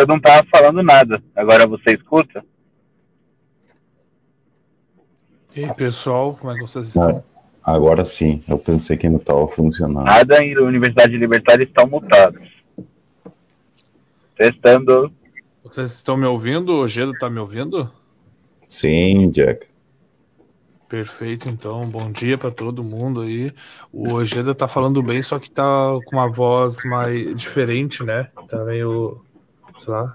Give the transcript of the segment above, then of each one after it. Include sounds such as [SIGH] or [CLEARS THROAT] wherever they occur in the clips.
eu não tava falando nada. Agora você escuta? E aí, pessoal, como é que vocês estão? Ah, agora sim, eu pensei que não estava funcionando. Nada em Universidade Libertária estão mutados. Testando. Vocês estão me ouvindo? O Gedo está me ouvindo? Sim, Jack. Perfeito, então. Bom dia para todo mundo aí. O Ojeda tá falando bem, só que tá com uma voz mais diferente, né? Tá meio. Sei lá.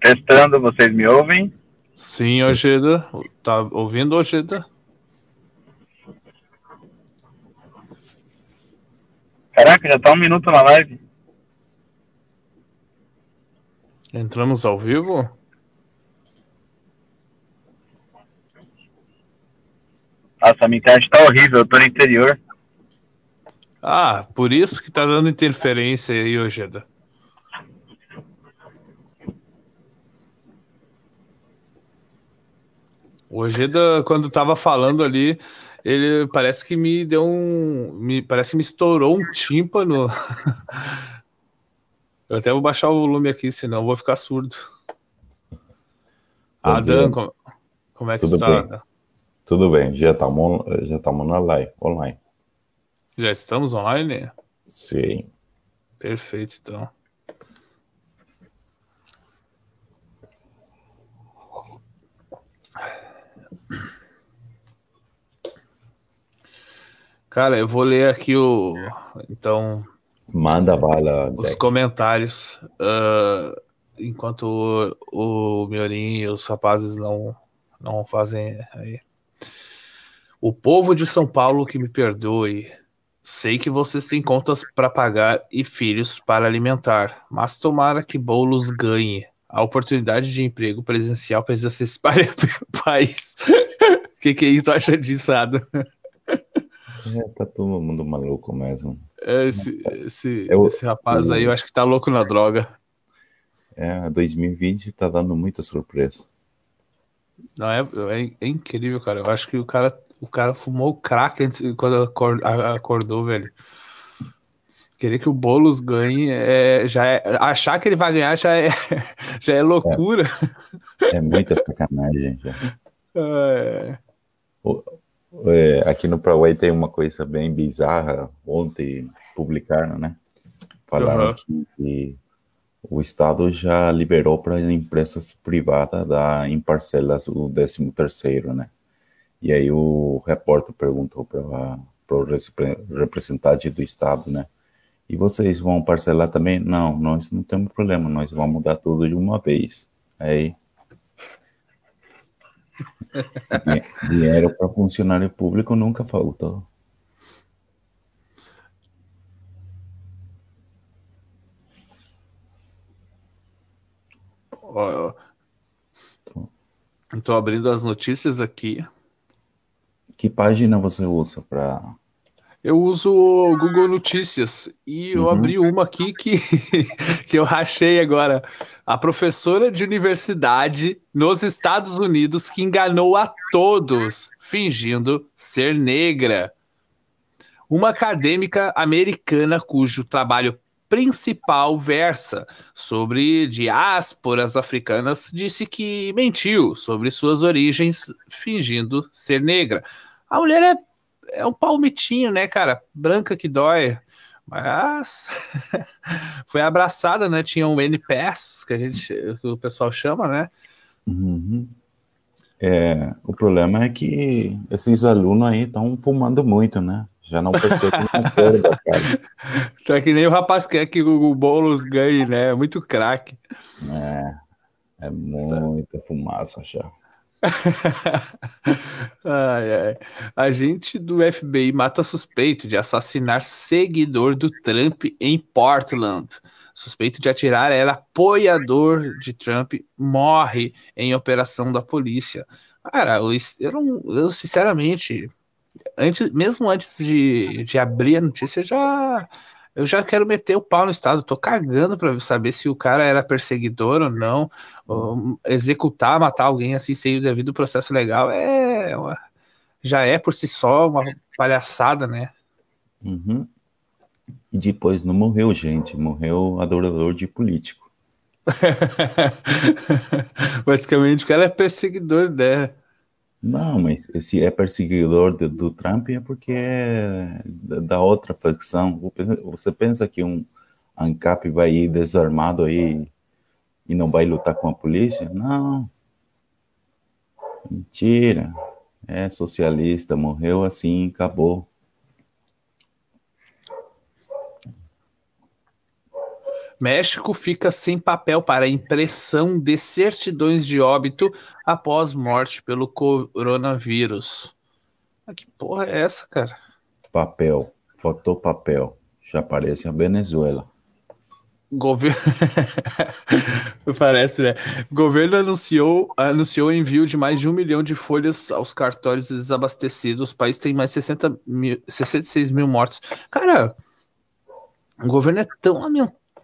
Testando, vocês me ouvem? Sim, Ojeda. Tá ouvindo, Ojeda? Caraca, já tá um minuto na live. Entramos ao vivo? Nossa, a minha internet tá horrível, eu tô no interior. Ah, por isso que tá dando interferência aí, Ojeda. O Ojeda, quando tava falando ali, ele parece que me deu um. Me, parece que me estourou um tímpano. [LAUGHS] Eu até vou baixar o volume aqui, senão eu vou ficar surdo. Adam, como, como, é que Tudo está? Tudo bem, já estamos já estamos na live, online. Já estamos online? Sim. Perfeito, então. Cara, eu vou ler aqui o. Então, Manda bala, os Jack. comentários. ah, enquanto o, o Miorim e os rapazes não, não fazem aí. O povo de São Paulo que me perdoe. Sei que vocês têm contas para pagar e filhos para alimentar, mas tomara que Boulos ganhe. A oportunidade de emprego presencial precisa se espalhar [LAUGHS] pelo país. O [LAUGHS] que, que aí tu acha disso, Ada? É, tá todo mundo maluco mesmo. Esse, esse, Eu- esse rapaz aí, eu acho que tá louco na droga. É, 2020 tá dando muita surpresa. Não, é, é, é incrível, cara. Eu acho que o cara, o cara fumou crack antes, quando acordou, velho. Querer que o Boulos ganhe é, já é. Achar que ele vai ganhar já é, [LAUGHS] já é loucura. É muita sacanagem já. [LAUGHS] É. É, aqui no Paraguai tem uma coisa bem bizarra. Ontem publicaram, né? Falaram Aham. que o Estado já liberou para empresas privadas dar em parcelas o 13 terceiro, né? E aí o repórter perguntou para o representante do Estado, né? E vocês vão parcelar também? Não, nós não temos problema, nós vamos dar tudo de uma vez. Aí Dinhe- [LAUGHS] Dinheiro para funcionário público nunca faltou. Tô abrindo as notícias aqui. Que página você usa para. Eu uso o Google Notícias e eu Uhum. abri uma aqui que, [LAUGHS] que eu rachei agora. A professora de universidade nos Estados Unidos que enganou a todos, fingindo ser negra. Uma acadêmica americana cujo trabalho principal versa sobre diásporas africanas disse que mentiu sobre suas origens, fingindo ser negra. A mulher é é um palmitinho, né, cara? Branca que dói. Mas [LAUGHS] foi abraçada, né? Tinha um NPS, que a gente, que o pessoal chama, né? Uhum. É, o problema é que esses alunos aí estão fumando muito, né? Já não percebem a cor [LAUGHS] da cara. Tá que nem o rapaz quer que o Boulos ganhe, né? Muito craque. É, é muita fumaça já. [LAUGHS] ai, ai. Do FBI mata suspeito de assassinar seguidor do Trump em Portland. Suspeito de atirar era apoiador de Trump, morre em operação da polícia. Cara, eu, eu, não, eu sinceramente, antes, mesmo antes de, de abrir a notícia, já eu já quero meter o pau no Estado. Tô cagando para saber se o cara era perseguidor ou não. Ou executar, matar alguém assim sem o devido processo legal é uma, já é por si só uma palhaçada, né? Uhum. E depois não morreu gente, morreu adorador de político. [LAUGHS] Basicamente, o cara é perseguidor dela. Não, mas se é perseguidor do, do Trump é porque é da outra facção. Você pensa que um ANCAP vai ir desarmado aí e não vai lutar com a polícia? Não. Mentira. É socialista, morreu assim, acabou. México fica sem papel para impressão de certidões de óbito após morte pelo coronavírus. Ah, que porra é essa, cara? Papel, fotopapel. Já parece a Venezuela. Governo. [LAUGHS] Parece, né? Governo anunciou, anunciou envio de mais de um milhão de folhas aos cartórios desabastecidos. O país tem mais 60 mil, 66 mil mortos. Cara, o governo é tão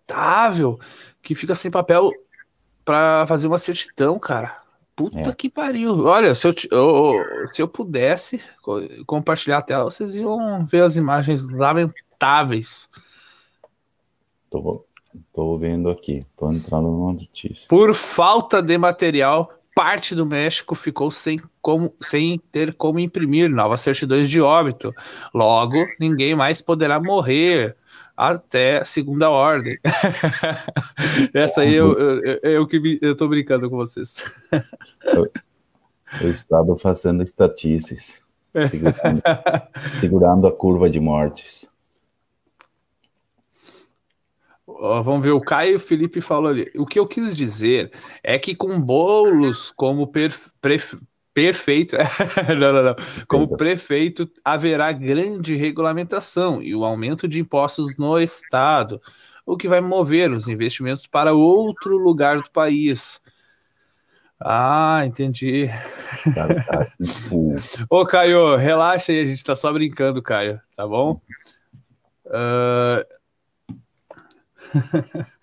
lamentável que fica sem papel para fazer uma certidão, cara. Puta é. que pariu. Olha, se eu, eu, se eu pudesse compartilhar a tela, vocês iam ver as imagens lamentáveis. Tô, tô vendo aqui, tô entrando numa notícia. Por falta de material, parte do México ficou sem, como, sem ter como imprimir novas certidões de óbito. Logo, ninguém mais poderá morrer até segunda ordem. [LAUGHS] Essa aí eu, eu, eu, eu que me, eu tô brincando com vocês. o Estado fazendo estatísticas, segurando, [LAUGHS] segurando a curva de mortes. vamos ver, o Caio Felipe falou ali. O que eu quis dizer é que com bolos como per, Perfeito. [LAUGHS] não, não, não. Como prefeito, haverá grande regulamentação e o aumento de impostos no Estado, o que vai mover os investimentos para outro lugar do país. Ah, entendi. [LAUGHS] Ô, Caio, relaxa aí, a gente tá só brincando, Caio, tá bom? Uh... [LAUGHS]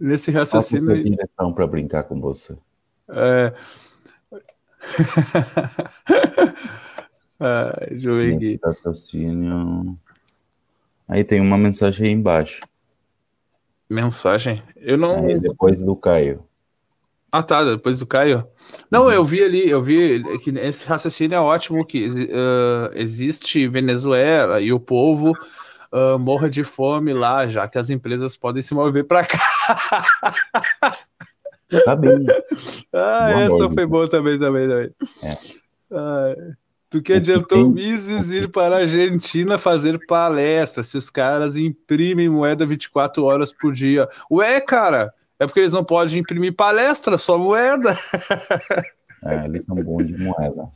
Nesse raciocínio. direção para brincar com você. É, [LAUGHS] ah, deixa eu ver aqui. Raciocínio. Aí tem uma mensagem aí embaixo. Mensagem? Eu não. Aí depois do Caio. Ah, tá, depois do Caio. Não, uhum. eu vi ali, eu vi que esse raciocínio é ótimo, que uh, existe Venezuela e o povo uh, morra de fome lá, já que as empresas podem se mover para cá. [LAUGHS] Tá bem. [LAUGHS] ah, Boa essa foi boa também, também, também. É. Ah, tu que adiantou Mises ir para a Argentina fazer palestra se os caras imprimem moeda 24 horas por dia. Ué, cara, é porque eles não podem imprimir palestra, só moeda. é, eles são bons de moeda.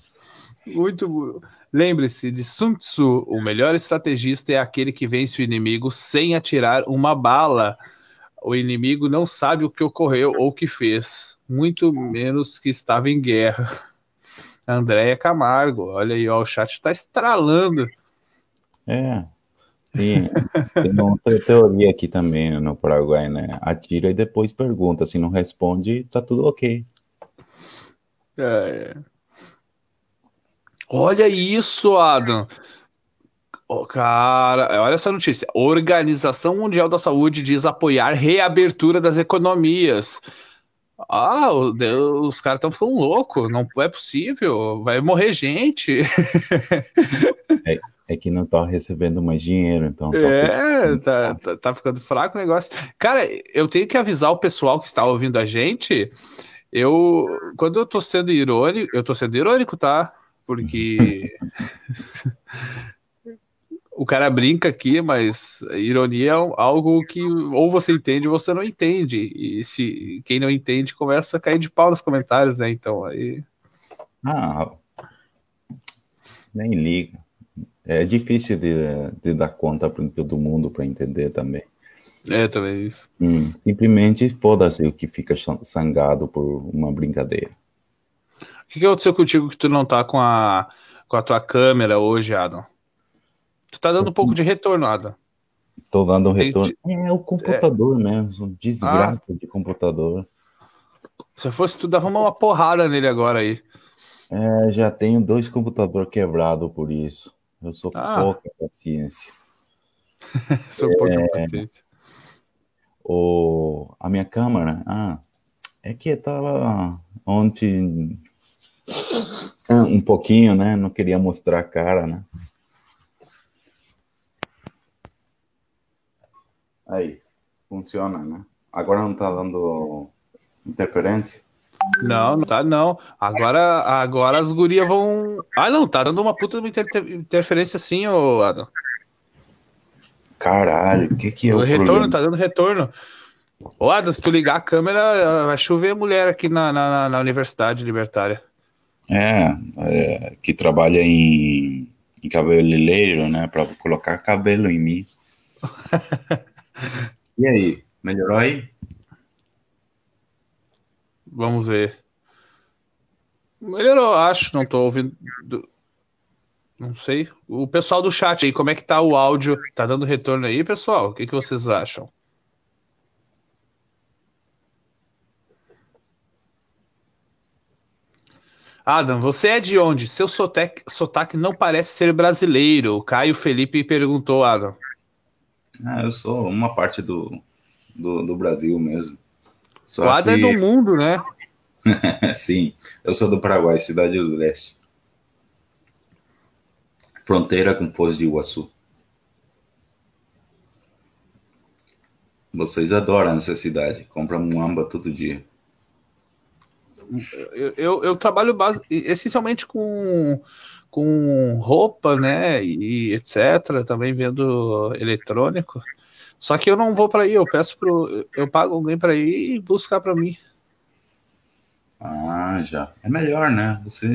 Muito bom. Lembre-se de Sun Tzu: o melhor estrategista é aquele que vence o inimigo sem atirar uma bala o inimigo não sabe o que ocorreu ou o que fez, muito menos que estava em guerra. [LAUGHS] Andréia Camargo, olha aí, ó, o chat está estralando. É, sim. Tem outra teoria aqui também no Paraguai, né? Atira e depois pergunta. Se não responde, tá tudo ok. É. Olha isso, Adam. Oh, cara, olha essa notícia. Organização Mundial da Saúde diz apoiar reabertura das economias. Ah, os caras estão ficando loucos, não é possível, vai morrer gente. [LAUGHS] É, é que não tá recebendo mais dinheiro, então. Tá é, tá, tá, tá, ficando fraco o negócio. Cara, eu tenho que avisar o pessoal que está ouvindo a gente. Eu, quando eu tô sendo irônico, eu tô sendo irônico, tá? Porque [LAUGHS] o cara brinca aqui, mas ironia é algo que ou você entende ou você não entende. E se quem não entende começa a cair de pau nos comentários, né? Então aí. Ah, nem liga. É difícil de, de dar conta para todo mundo para entender também. É, também isso. Hum, simplesmente foda-se o que fica sangado por uma brincadeira. O que, que aconteceu contigo que tu não tá com a, com a tua câmera hoje, Adam? Tu tá dando um pouco de retorno, Ada. Tô dando um retorno. É o computador é... mesmo, desgraça ah. de computador. Se fosse tu, dava uma porrada nele agora aí. É, já tenho dois computadores quebrados por isso. Eu sou Ah. pouca paciência. [LAUGHS] Sou pouca paciência. O, a minha câmera, ah, é que tava ontem ah, um pouquinho, né? Não queria mostrar a cara, né? Aí, funciona, né? Agora não tá dando interferência. Não, não tá não. Agora, agora as gurias vão. Ah, não, tá dando uma puta inter- interferência sim, ô Adam. Caralho, o que que é O o retorno, problema? tá dando retorno. Ô, Adam, se tu ligar a câmera, vai chover mulher aqui na, na, na- Universidade Libertária. É, é, que trabalha em, em cabeleireiro, né? Pra colocar cabelo em mim. [LAUGHS] E aí, melhorou aí? Vamos ver. Melhorou, acho. Não tô ouvindo. do- Não sei. O pessoal do chat aí, como é que tá o áudio? Tá dando retorno aí, pessoal? O que que vocês acham? Adam, você é de onde? Seu sotaque, sotaque não parece ser brasileiro. Caio Felipe perguntou, Adam. Ah, eu sou uma parte do, do, do Brasil mesmo. Só O Adam é que, do mundo, né? [LAUGHS] sim, eu sou do Paraguai, cidade do leste. Fronteira com Foz de Iguaçu. Vocês adoram essa cidade, compram muamba todo dia. Eu, eu, eu trabalho base, essencialmente com, com roupa, né? E etc. Também vendo eletrônico. Só que eu não vou para aí, eu peço pro. Eu pago alguém para ir e buscar para mim. Ah, já. É melhor, né? Você.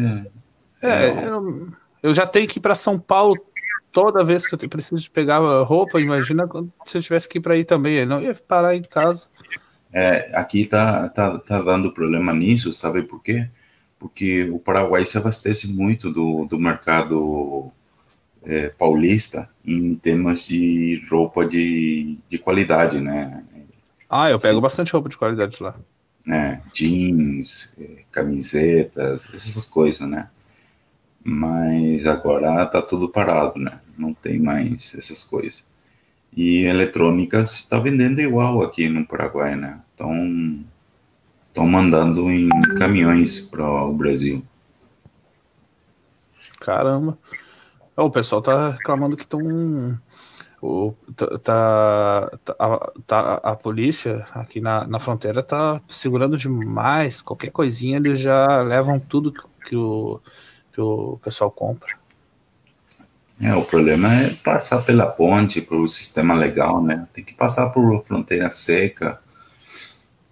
É, eu, eu já tenho que ir para São Paulo toda vez que eu preciso de pegar roupa. Imagina quando- se eu tivesse que ir para aí também. Eu não ia parar em casa. É, aqui tá, tá, tá dando problema nisso, sabe por quê? Porque o Paraguai se abastece muito do, do mercado é, paulista em temas de roupa de, de qualidade, né? Ah, eu pego Sim. bastante roupa de qualidade lá. né? Jeans, é, camisetas, essas coisas, né? Mas agora tá tudo parado, né? Não tem mais essas coisas. E eletrônica se está vendendo igual aqui no Paraguai, né? Estão estão mandando em caminhões para o Brasil. Caramba. O pessoal tá reclamando que estão. Tá, tá, tá- a, tá- a polícia aqui na, na fronteira tá segurando demais. Qualquer coisinha eles já levam tudo que, que o, que o pessoal compra. É, o problema é passar pela ponte para o sistema legal, né? Tem que passar por fronteira seca,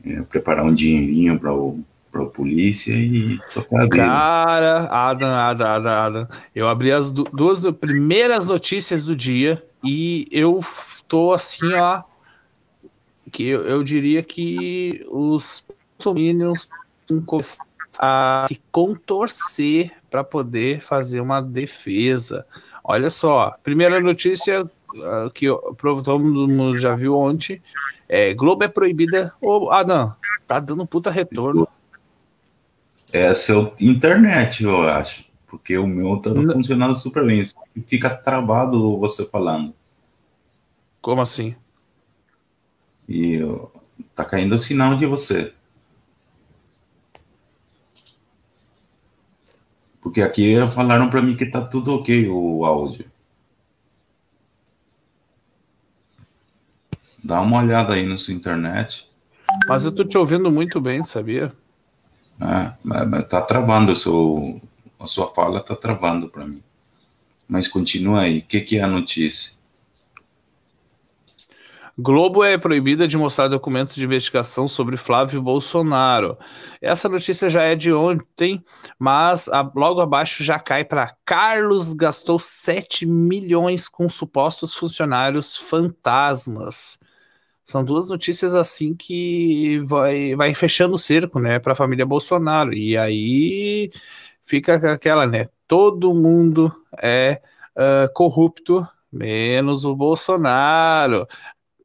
é, preparar um dinheirinho para o para polícia e tocar. Cara, Adam, Adam, Adam, Adam. Eu abri as du- duas primeiras notícias do dia e eu tô assim, ó. Que eu, eu diria que os começar a se contorcer para poder fazer uma defesa. Olha só, primeira notícia que eu- pro- todo mundo já viu ontem. É, Globo é proibida. Ô, Adam, tá dando puta retorno. É seu internet, eu acho. Porque o meu tá Não. funcionando super bem. Fica travado você falando. Como assim? E ó, tá caindo o sinal de você. Porque aqui falaram pra mim que tá tudo ok o áudio. Dá uma olhada aí na sua internet. Mas eu tô te ouvindo muito bem, sabia? Mas- mas tá travando seu, a sua fala tá travando para mim. Mas continua aí. O que, que é a notícia? Globo é proibida de mostrar documentos de investigação sobre Flávio Bolsonaro. Essa notícia já é de ontem, mas a- logo abaixo já cai para Carlos gastou 7 milhões com supostos funcionários fantasmas. São duas notícias assim que vai, vai fechando o cerco, né, para a família Bolsonaro. E aí fica aquela, né? Todo mundo é ah, corrupto, menos o Bolsonaro.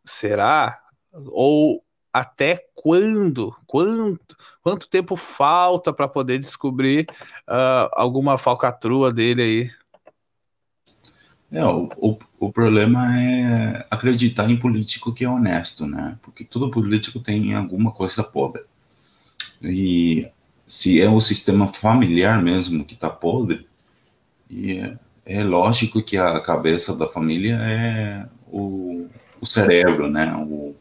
Será? Ou até quando? Quanto, quanto tempo falta para poder descobrir uh, alguma falcatrua dele aí? É, o, o, o, problema é acreditar em político que é honesto, né? Porque todo político tem alguma coisa podre. E se é o sistema familiar mesmo que está podre, e é, é, lógico que a cabeça da família é o, o cérebro, né? O,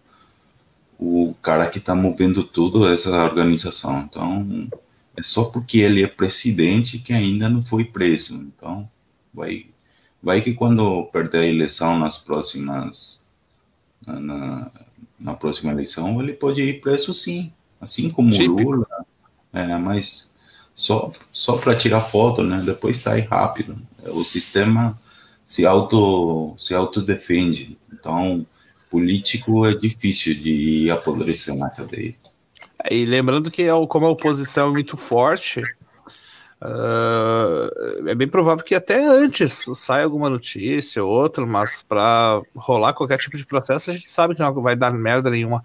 o cara que está movendo tudo essa organização. Então, é só porque ele é presidente que ainda não foi preso. Então, vai vai que quando perder a eleição nas próximas na, na próxima eleição ele pode ir preso sim, assim como o Lula, é, mas só só para tirar foto, né? Depois sai rápido. O sistema se auto se autodefende. Então, político é difícil de apodrecer na cadeia. E lembrando que como a oposição é muito forte, Uh, é bem provável que até antes saia alguma notícia ou outra, mas para rolar qualquer tipo de processo, a gente sabe que não vai dar merda nenhuma.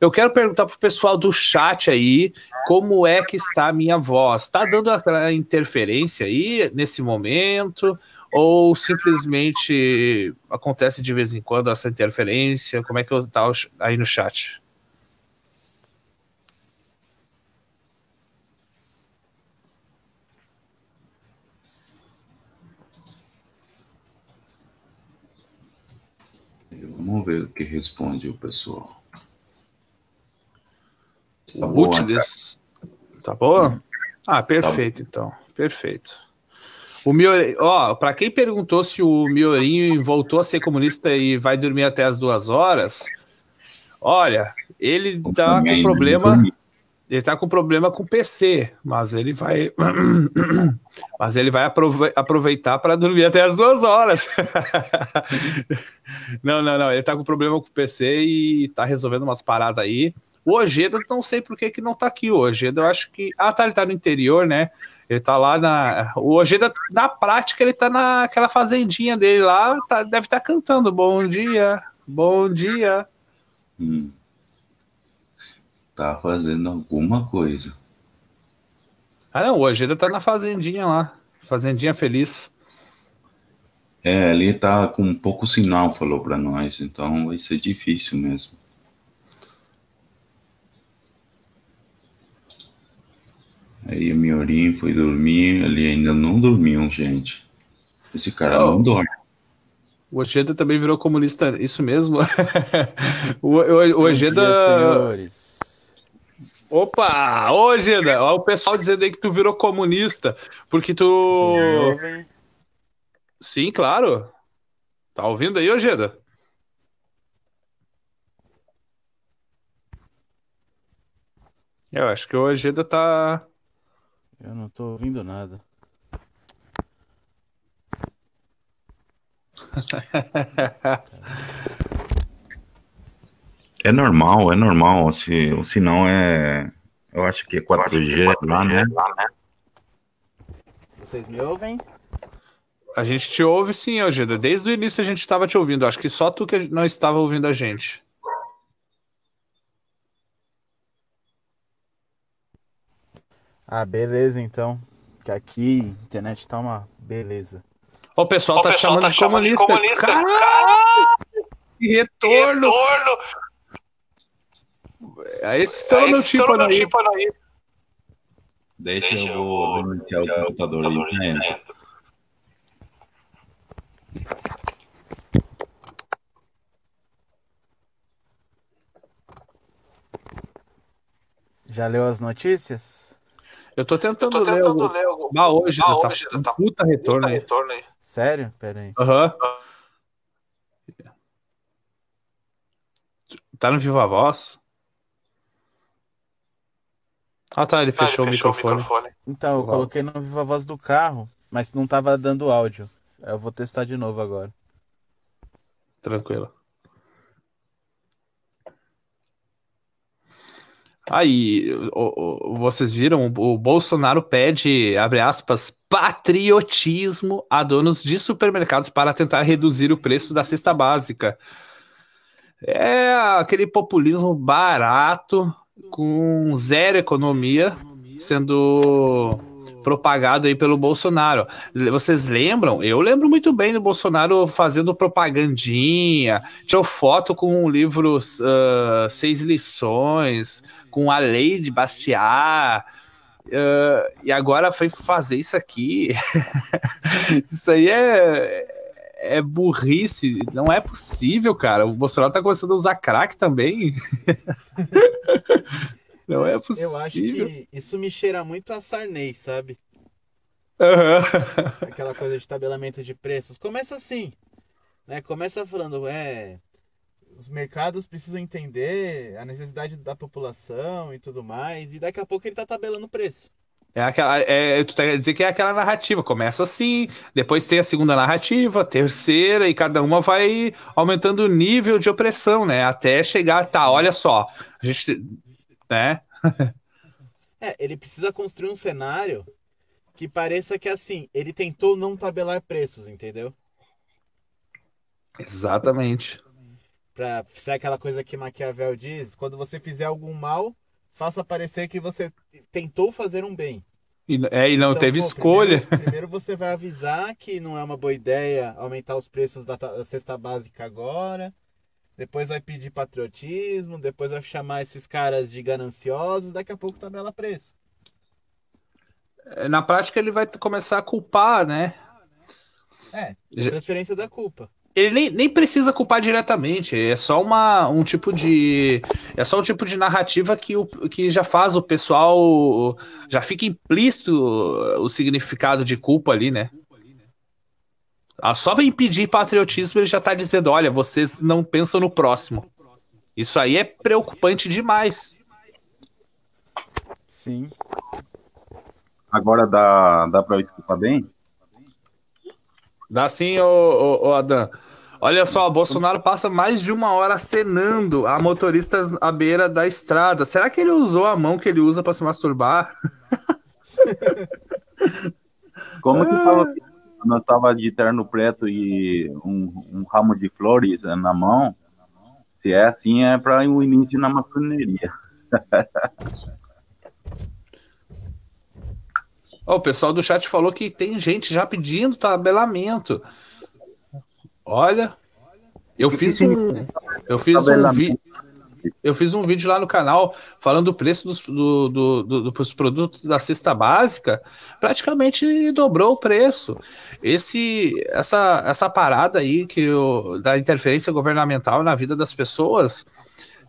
Eu quero perguntar pro pessoal do chat aí como é que está a minha voz. Tá dando aquela interferência aí nesse momento? Ou simplesmente acontece de vez em quando essa interferência? Como é que está aí no chat? Vamos ver o que responde o pessoal. Tá boa, Tá boa? Ah, perfeito, tá então. Perfeito. O Miori... Ó, para quem perguntou se o Miorinho voltou a ser comunista e vai dormir até as duas horas, olha, ele tá com problema. Ele tá com problema com o PC, mas ele vai. [CLEARS THROAT] mas ele vai aproveitar para dormir até as duas horas. [LAUGHS] não, não, não. Ele tá com problema com o PC e tá resolvendo umas paradas aí. O Ojeda, não sei por que, que não tá aqui. O Ojeda, eu acho que. Ah, tá, ele tá no interior, né? Ele tá lá na. O Ojeda, na prática, ele tá naquela fazendinha dele lá, tá... deve estar tá cantando. Bom dia, bom dia. Hum tá fazendo alguma coisa. Ah, não, o Ojeda tá na fazendinha lá. Fazendinha feliz. É, ele tá com pouco sinal, falou para nós, então vai ser difícil mesmo. Aí o Miorim foi dormir, ele ainda não dormiu, gente. Esse cara não, não dorme. O Ojeda também virou comunista, isso mesmo? [LAUGHS] o, o, o Ojeda. Dia, senhores. Opa! Ô, Geda, ó, o pessoal dizendo aí que tu virou comunista, porque tu. Sim, claro. Tá ouvindo aí, ô? Eu acho que o Ojeda tá. Eu não tô ouvindo nada. [LAUGHS] É normal, é normal. Se, o sinal é. Eu acho que é 4G, 4G lá, né? lá, né? Vocês me ouvem? A gente te ouve sim, Algida. Desde o início a gente estava te ouvindo. Acho que só tu que não estava ouvindo a gente. Ah, beleza então. Que aqui a internet tá uma beleza. O pessoal, o tá, pessoal chamando tá chamando de comunista. Caralho! Que retorno! retorno! Aí estourou meu tímpano aí. Aí. Deixa, Deixa eu vou iniciar o computador aí. Né? Já leu as notícias? Eu tô tentando, eu tô tentando ler, o... ler hoje, bah, tá hoje tá, tá puta retorno, puta aí. retorno aí. Sério? Pera aí. Aham. Uhum. Tá no Viva Voz? Ah tá, ele fechou, ah, ele fechou o, microfone. o, microfone. Então, eu coloquei no Viva Voz do carro, mas não tava dando áudio. Eu vou testar de novo agora. Tranquilo. Aí, vocês viram, o Bolsonaro pede, abre aspas, patriotismo a donos de supermercados para tentar reduzir o preço da cesta básica. É aquele populismo barato, com zero economia, sendo propagado aí pelo Bolsonaro. Vocês lembram? Eu lembro muito bem do Bolsonaro fazendo propagandinha, tirou foto com o livro uh, Seis Lições, com a lei de Bastiat. Uh, e agora foi fazer isso aqui. [LAUGHS] isso aí é, é burrice. Não é possível, cara. O Bolsonaro tá começando a usar crack também. [LAUGHS] Não é possível. Eu acho que isso me cheira muito a Sarney, sabe? Uhum. Aquela coisa de tabelamento de preços. Começa assim, né? Começa falando, é, os mercados precisam entender a necessidade da população e tudo mais, e daqui a pouco ele tá tabelando preço. É aquela, é, tu tá dizer que é aquela narrativa, começa assim, depois tem a segunda narrativa, a terceira, e cada uma vai aumentando o nível de opressão, né? Até chegar, tá, olha só, a gente, né? É, ele precisa construir um cenário que pareça que assim, ele tentou não tabelar preços, entendeu? Exatamente. Pra ser aquela coisa que Maquiavel diz, quando você fizer algum mal, faça parecer que você tentou fazer um bem. E, é, e não Então, teve pô, escolha. Primeiro, primeiro você vai avisar que não é uma boa ideia aumentar os preços da, da cesta básica agora. Depois vai pedir patriotismo, depois vai chamar esses caras de gananciosos, daqui a pouco tabela preço. Na prática, ele vai começar a culpar, né? É, transferência da culpa. Ele nem, nem precisa culpar diretamente, é só uma, um tipo de. É só um tipo de narrativa que, o, que já faz o pessoal. Já fica implícito o significado de culpa ali, né? Ah, Só para impedir patriotismo, ele já tá dizendo: olha, vocês não pensam no próximo. Isso aí é preocupante demais. Sim. Agora dá, dá pra eu escutar bem? Dá sim, ô, ô, ô Adam. Olha só, Bolsonaro passa mais de uma hora acenando a motoristas à beira da estrada. Será que ele usou a mão que ele usa para se masturbar? [LAUGHS] Como que tava, quando eu tava de terno preto e um, um ramo de flores na mão? Se é assim, é para o início na maçoneria. Ó, o pessoal do chat falou que tem gente já pedindo tabelamento. Olha, eu fiz um, eu fiz um vídeo. Eu fiz um vídeo lá no canal falando do preço dos, do, do- do- dos produtos da cesta básica, praticamente dobrou o preço. Esse, essa, essa parada aí que o, da interferência governamental na vida das pessoas,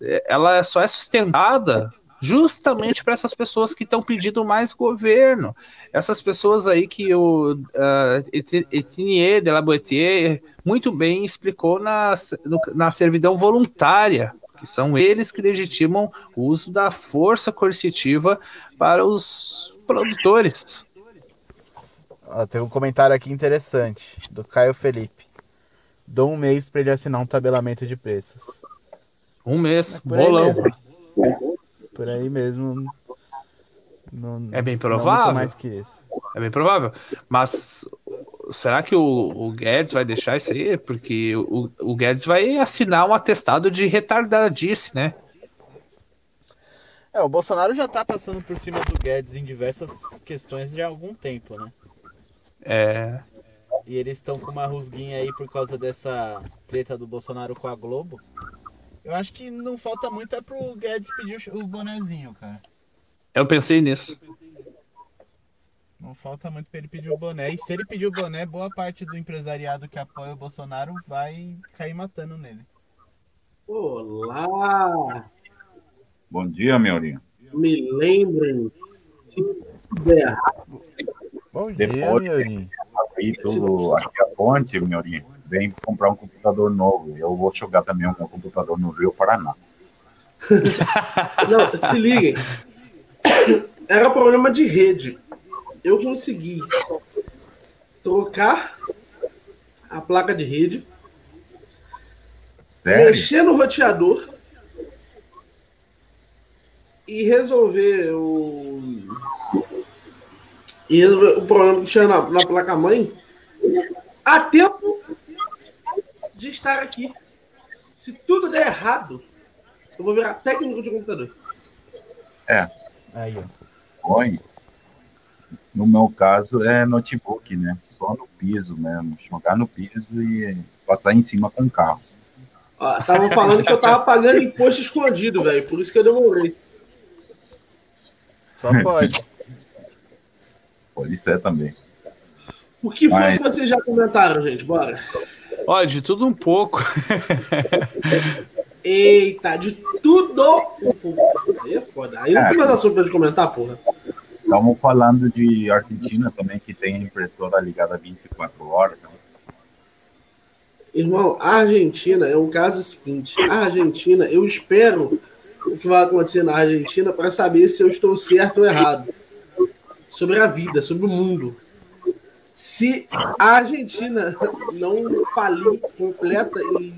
eh, ela só é sustentada justamente para essas pessoas que estão pedindo mais governo. Essas pessoas aí que o uh, Etienne de la Boetier muito bem explicou na, no- na servidão voluntária, que são eles que legitimam o uso da força coercitiva para os produtores. Ó, tem um comentário aqui interessante, do Caio Felipe. Dou um mês para ele assinar um tabelamento de preços. Um mês, É bolão. Por aí mesmo. Não- É bem provável. mais que isso. É bem provável. Mas será que o, o Guedes vai deixar isso aí? Porque o, o Guedes vai assinar um atestado de retardadice, né? É, o Bolsonaro já tá passando por cima do Guedes em diversas questões de algum tempo, né? É, E eles estão com uma rusguinha aí por causa dessa treta do Bolsonaro com a Globo. Eu acho que não falta muito é pro Guedes pedir o bonezinho, cara. eu pensei nisso. Não falta muito pra ele pedir o boné. E se ele pedir o boné, boa parte do empresariado que apoia o Bolsonaro vai cair matando nele. Olá! Bom dia, Meurinho. Me lembrem, se der errado, Bom dia, Depois-. Aí tudo aqui a ponte, Meurinho, vem comprar um computador novo. Eu vou jogar também um computador no Rio Paraná. [LAUGHS] Não, se liguem. Era problema de rede. Eu consegui trocar a placa de rede, Sério? mexer no roteador e resolver o, e resolver o problema que tinha na, na placa-mãe a tempo de estar aqui. Se tudo der errado, eu vou virar técnico de computador. É, Aí, ó. põe. No meu caso é notebook, né? Só no piso mesmo. Jogar no piso e passar em cima com o carro. Ó, Estavam falando que eu tava pagando imposto escondido, velho. Por isso que eu demorei. Só pode. [LAUGHS] Pode ser também. O que foi Mas- que vocês já comentaram, gente? Bora. Olha, de tudo um pouco. [LAUGHS] Eita, de tudo um pouco. Aí é foda. Aí não tem mais assunto pra gente comentar, porra. Estamos falando de Argentina também, que tem impressora ligada 24 horas. né? Irmão, a Argentina é um caso seguinte. A Argentina, eu espero o que vai acontecer na Argentina para saber se eu estou certo ou errado. Sobre a vida, sobre o mundo. Se a Argentina não falir completa e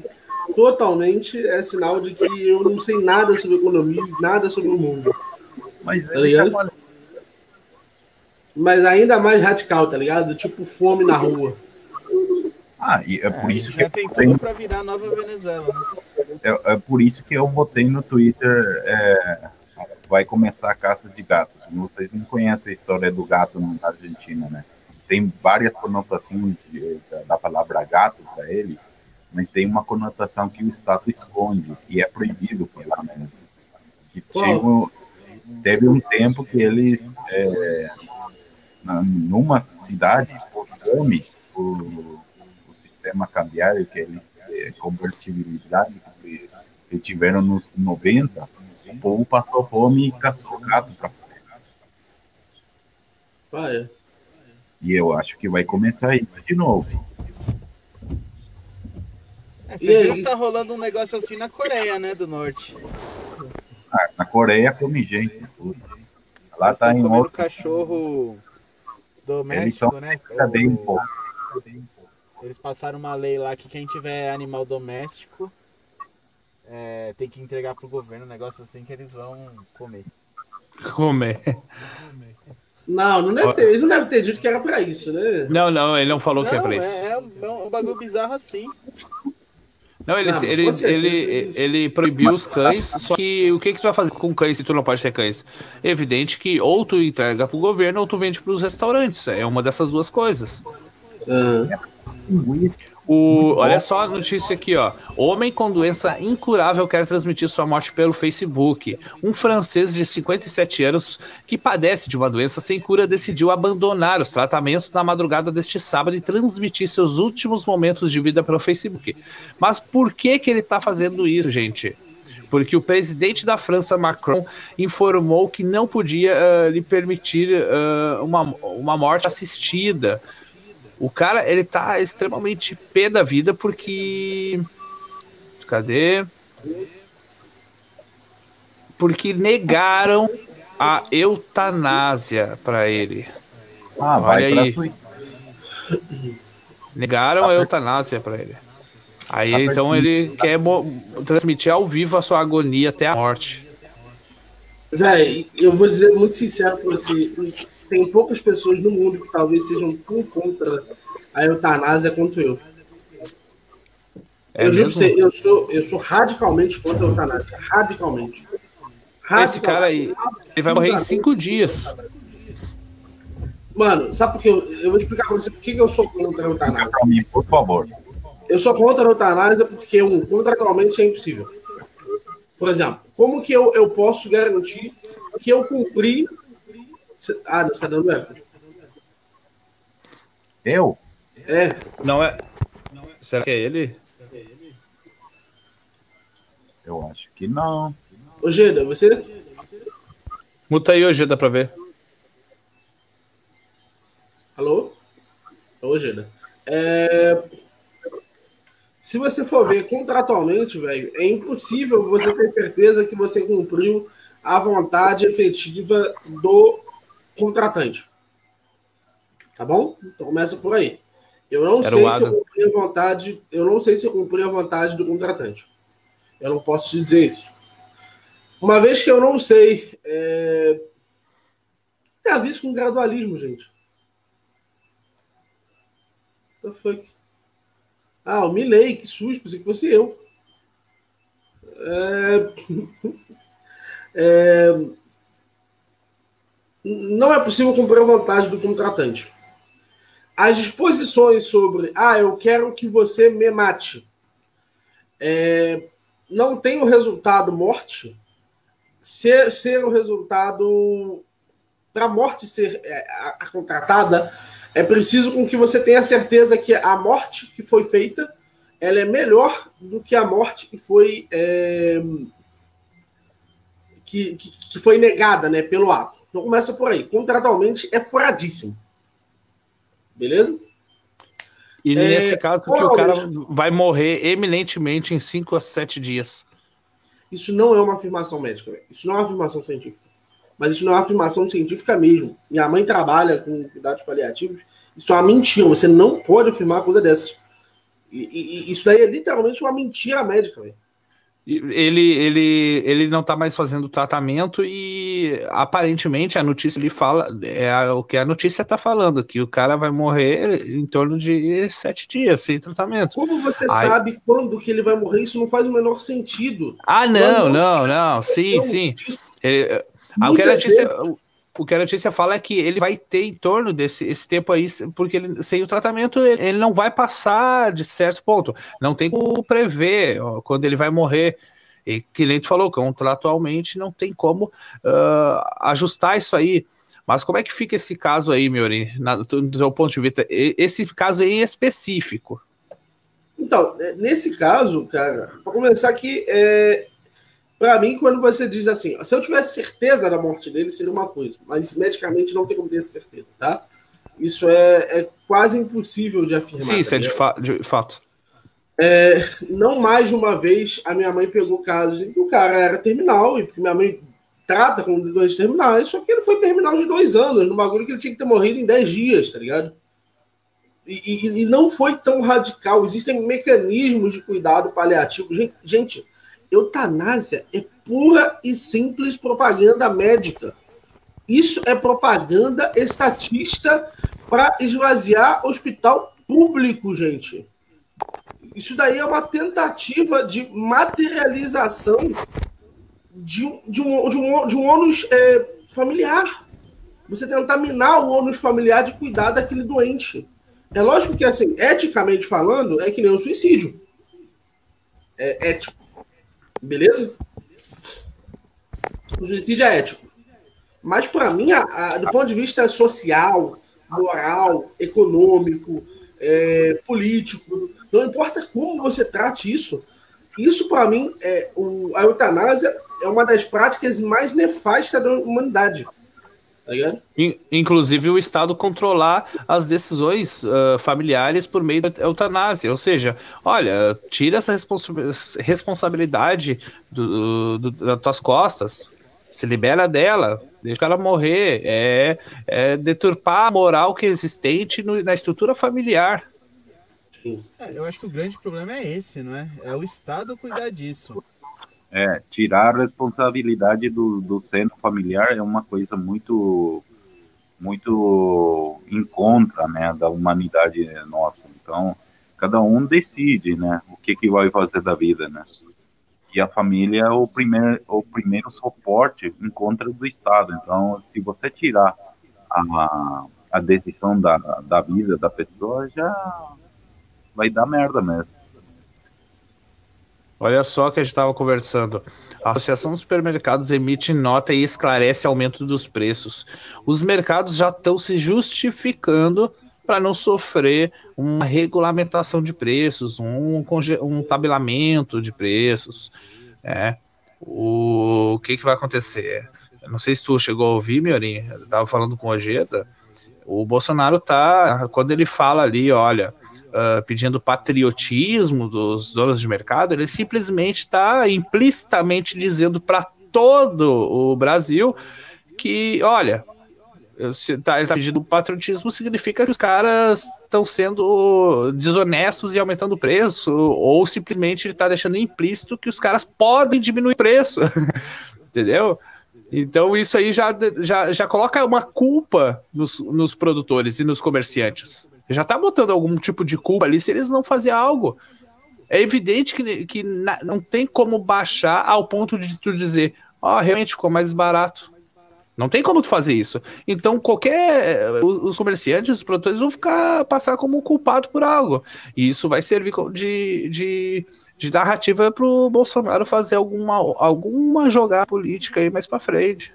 totalmente, é sinal de que eu não sei nada sobre economia, nada sobre o mundo. Mas Tá já ligado? Mas ainda mais radical, tá ligado? Tipo fome na rua. Ah, e é por É, isso que já tem tudo pra virar nova Venezuela. Né? é, é por isso que eu botei no Twitter. é, vai começar a caça de gatos. Vocês não conhecem a história do gato na Argentina, né? Tem várias conotações de- da, palavra gato para ele, mas tem uma conotação que o Estado esconde e é proibido lá mesmo. Que chegou- teve um tempo que eles, é, numa cidade, por fome, por o sistema cambiário que eles, é, convertibilidade que, que tiveram nos 90, o povo passou fome e caçou gato para Vai. E eu acho que vai começar isso de novo. É, E vocês viram aí? que tá rolando um negócio assim na Coreia, né? Do Norte. Ah, na Coreia come gente. tudo. Lá Eles tá em outro. cachorro doméstico, né? bem O- pouco. Eles passaram uma lei lá que quem tiver animal doméstico é, tem que entregar pro governo um negócio assim que eles vão comer. Como é? Não, não deve ter, ele não deve ter dito que era pra isso, né? Não, não, ele não falou que é Não, pra isso. é, é um, é bagulho bizarro assim. Não, ele, Não, ele, com certeza. ele, ele proibiu os cães, só que o que, que tu vai fazer com cães se tu não pode ter cães? Evidente que ou tu entrega pro governo ou tu vende pros restaurantes. É uma dessas duas coisas. Ah, O, olha só a notícia aqui, ó. Homem com doença incurável quer transmitir sua morte pelo Facebook. Um francês de 57 anos que padece de uma doença sem cura decidiu abandonar os tratamentos na madrugada deste sábado e transmitir seus últimos momentos de vida pelo Facebook. Mas por que que ele tá fazendo isso, gente? Porque o presidente da França, Macron, informou que não podia ah, lhe permitir ah, uma, uma morte assistida. O cara, ele tá extremamente pé da vida porque. Cadê? Porque negaram a eutanásia pra ele. Ah, vai Olha pra aí. Negaram a eutanásia pra ele. Aí Tá então ele quer transmitir ao vivo a sua agonia até a morte. Véi, eu vou dizer muito sincero pra você. Tem poucas pessoas no mundo que talvez sejam tão contra a eutanásia quanto eu. É eu mesmo? você, eu sou, eu sou radicalmente contra a eutanásia. Radicalmente. Esse cara aí, ele vai morrer em cinco dias. Mano, sabe por que eu, eu vou te explicar pra você por que que eu sou contra a eutanásia. Pra mim, por favor. Eu sou contra a eutanásia porque, um, contratualmente é impossível. Por exemplo, como que eu, eu posso garantir que eu cumpri. Ah, não, você dando eco? Eu? É, Não é. Será que é ele? Eu acho que não. ô Geda, você. Muta aí hoje, dá pra ver. Alô? Ô, Geda. É, Se você for ver contratualmente, velho, é impossível você ter certeza que você cumpriu a vontade efetiva do contratante. Tá bom? Então começa por aí. Eu não Era sei se eu cumpri a vontade, eu não sei se eu cumpri a vontade do contratante. Eu não posso te dizer isso. Uma vez que eu não sei, é... tem a ver com gradualismo, gente. What the fuck? Ah, o Milley, que susto, pensei que fosse eu. É... [LAUGHS] É... Não é possível cumprir a vontade do contratante. As disposições sobre, ah, eu quero que você me mate, é... não tem o resultado morte, ser, ser o resultado para a morte ser é, a, a contratada, é preciso com que você tenha certeza que a morte que foi feita ela é melhor do que a morte que foi é, que, que, que, foi negada né, pelo ato. Então começa por aí. Contratualmente é furadíssimo. Beleza? E nesse é, caso que o cara vai morrer eminentemente em 5 a 7 dias. Isso não é uma afirmação médica, véio. isso não é uma afirmação científica. Mas isso não é uma afirmação científica mesmo. Minha mãe trabalha com cuidados paliativos. Isso é uma mentira. Você não pode afirmar coisa dessas. E, e, isso daí é literalmente uma mentira médica, velho. Ele, ele, ele não está mais fazendo tratamento e aparentemente a notícia ele fala é o que a notícia está falando que o cara vai morrer em torno de sete dias sem tratamento. Como você Aí... sabe quando que ele vai morrer? Isso não faz o menor sentido. Ah, não, não, não, sim, sim. Ele, o que a notícia, o que a notícia fala é que ele vai ter em torno desse esse tempo aí, porque ele, sem o tratamento ele, ele não vai passar de certo ponto. Não tem como prever ó, quando ele vai morrer. E que nem tu falou, contratualmente não tem como uh, ajustar isso aí. Mas como é que fica esse caso aí, Miori, do teu ponto de vista? Esse caso em específico. Então, é, nesse caso, cara, para começar aqui, é, para mim, quando você diz assim, se eu tivesse certeza da morte dele, seria uma coisa, mas medicamente não tem como ter certeza, tá? Isso é, é quase impossível de afirmar. Sim, isso tá é de, fa de fato. É, não mais de uma vez a minha mãe pegou casos em que o cara era terminal, e porque minha mãe trata com doenças terminais, só que ele foi terminal de dois anos, no bagulho que ele tinha que ter morrido em dez dias, tá ligado? E, e, e não foi tão radical. Existem mecanismos de cuidado paliativo. Gente, gente eutanásia é pura e simples propaganda médica. Isso é propaganda estatista para esvaziar hospital público, gente. Isso daí é uma tentativa de materialização de, um, de, um, de, um, de um ônus é, familiar. Você tentar minar o ônus familiar de cuidar daquele doente. É lógico que, assim, eticamente falando, é que nem um suicídio. É ético. Beleza? O suicídio é ético. Mas, para mim, a, a, do ponto de vista social, moral, econômico, é, político, não importa como você trate isso, isso, para mim, é, o, a eutanásia é uma das práticas mais nefastas da humanidade. Tá Inclusive o Estado controlar as decisões uh, familiares por meio da eutanásia. Ou seja, olha, tira essa responsa responsabilidade do, do, das tuas costas, se libera dela, deixa ela morrer. É, é deturpar a moral que é existente no, na estrutura familiar. É, eu acho que o grande problema é esse, não é? É o Estado cuidar disso. É, tirar a responsabilidade do, do centro familiar é uma coisa muito muito em contra, né, da humanidade nossa. Então, cada um decide, né, o que que vai fazer da vida, né? E a família é o primeiro o primeiro suporte em contra do Estado. Então, se você tirar a, a decisão da, da vida da pessoa, já vai dar merda mesmo. Olha só que a gente estava conversando. A Associação dos Supermercados emite nota e esclarece aumento dos preços. Os mercados já estão se justificando para não sofrer uma regulamentação de preços, um, um tabelamento de preços. É. O, o que, que vai acontecer? Eu não sei se tu chegou a ouvir, Miorim, eu estava falando com o Ojeda. O Bolsonaro tá, quando ele fala ali, olha, uh, pedindo patriotismo dos donos de mercado, ele simplesmente está implicitamente dizendo para todo o Brasil que, olha, tá, ele está pedindo patriotismo significa que os caras estão sendo desonestos e aumentando o preço, ou simplesmente ele está deixando implícito que os caras podem diminuir o preço, [LAUGHS] entendeu? Então isso aí já, já, já coloca uma culpa nos, nos produtores e nos comerciantes já tá botando algum tipo de culpa ali se eles não fazerem algo. É evidente que, que na, não tem como baixar ao ponto de tu dizer, ó, oh, realmente ficou mais barato. Não tem como tu fazer isso. Então, qualquer. Os comerciantes, os produtores vão ficar passar como culpado por algo. E isso vai servir de, de, de narrativa para o Bolsonaro fazer alguma, alguma jogada política aí mais para frente.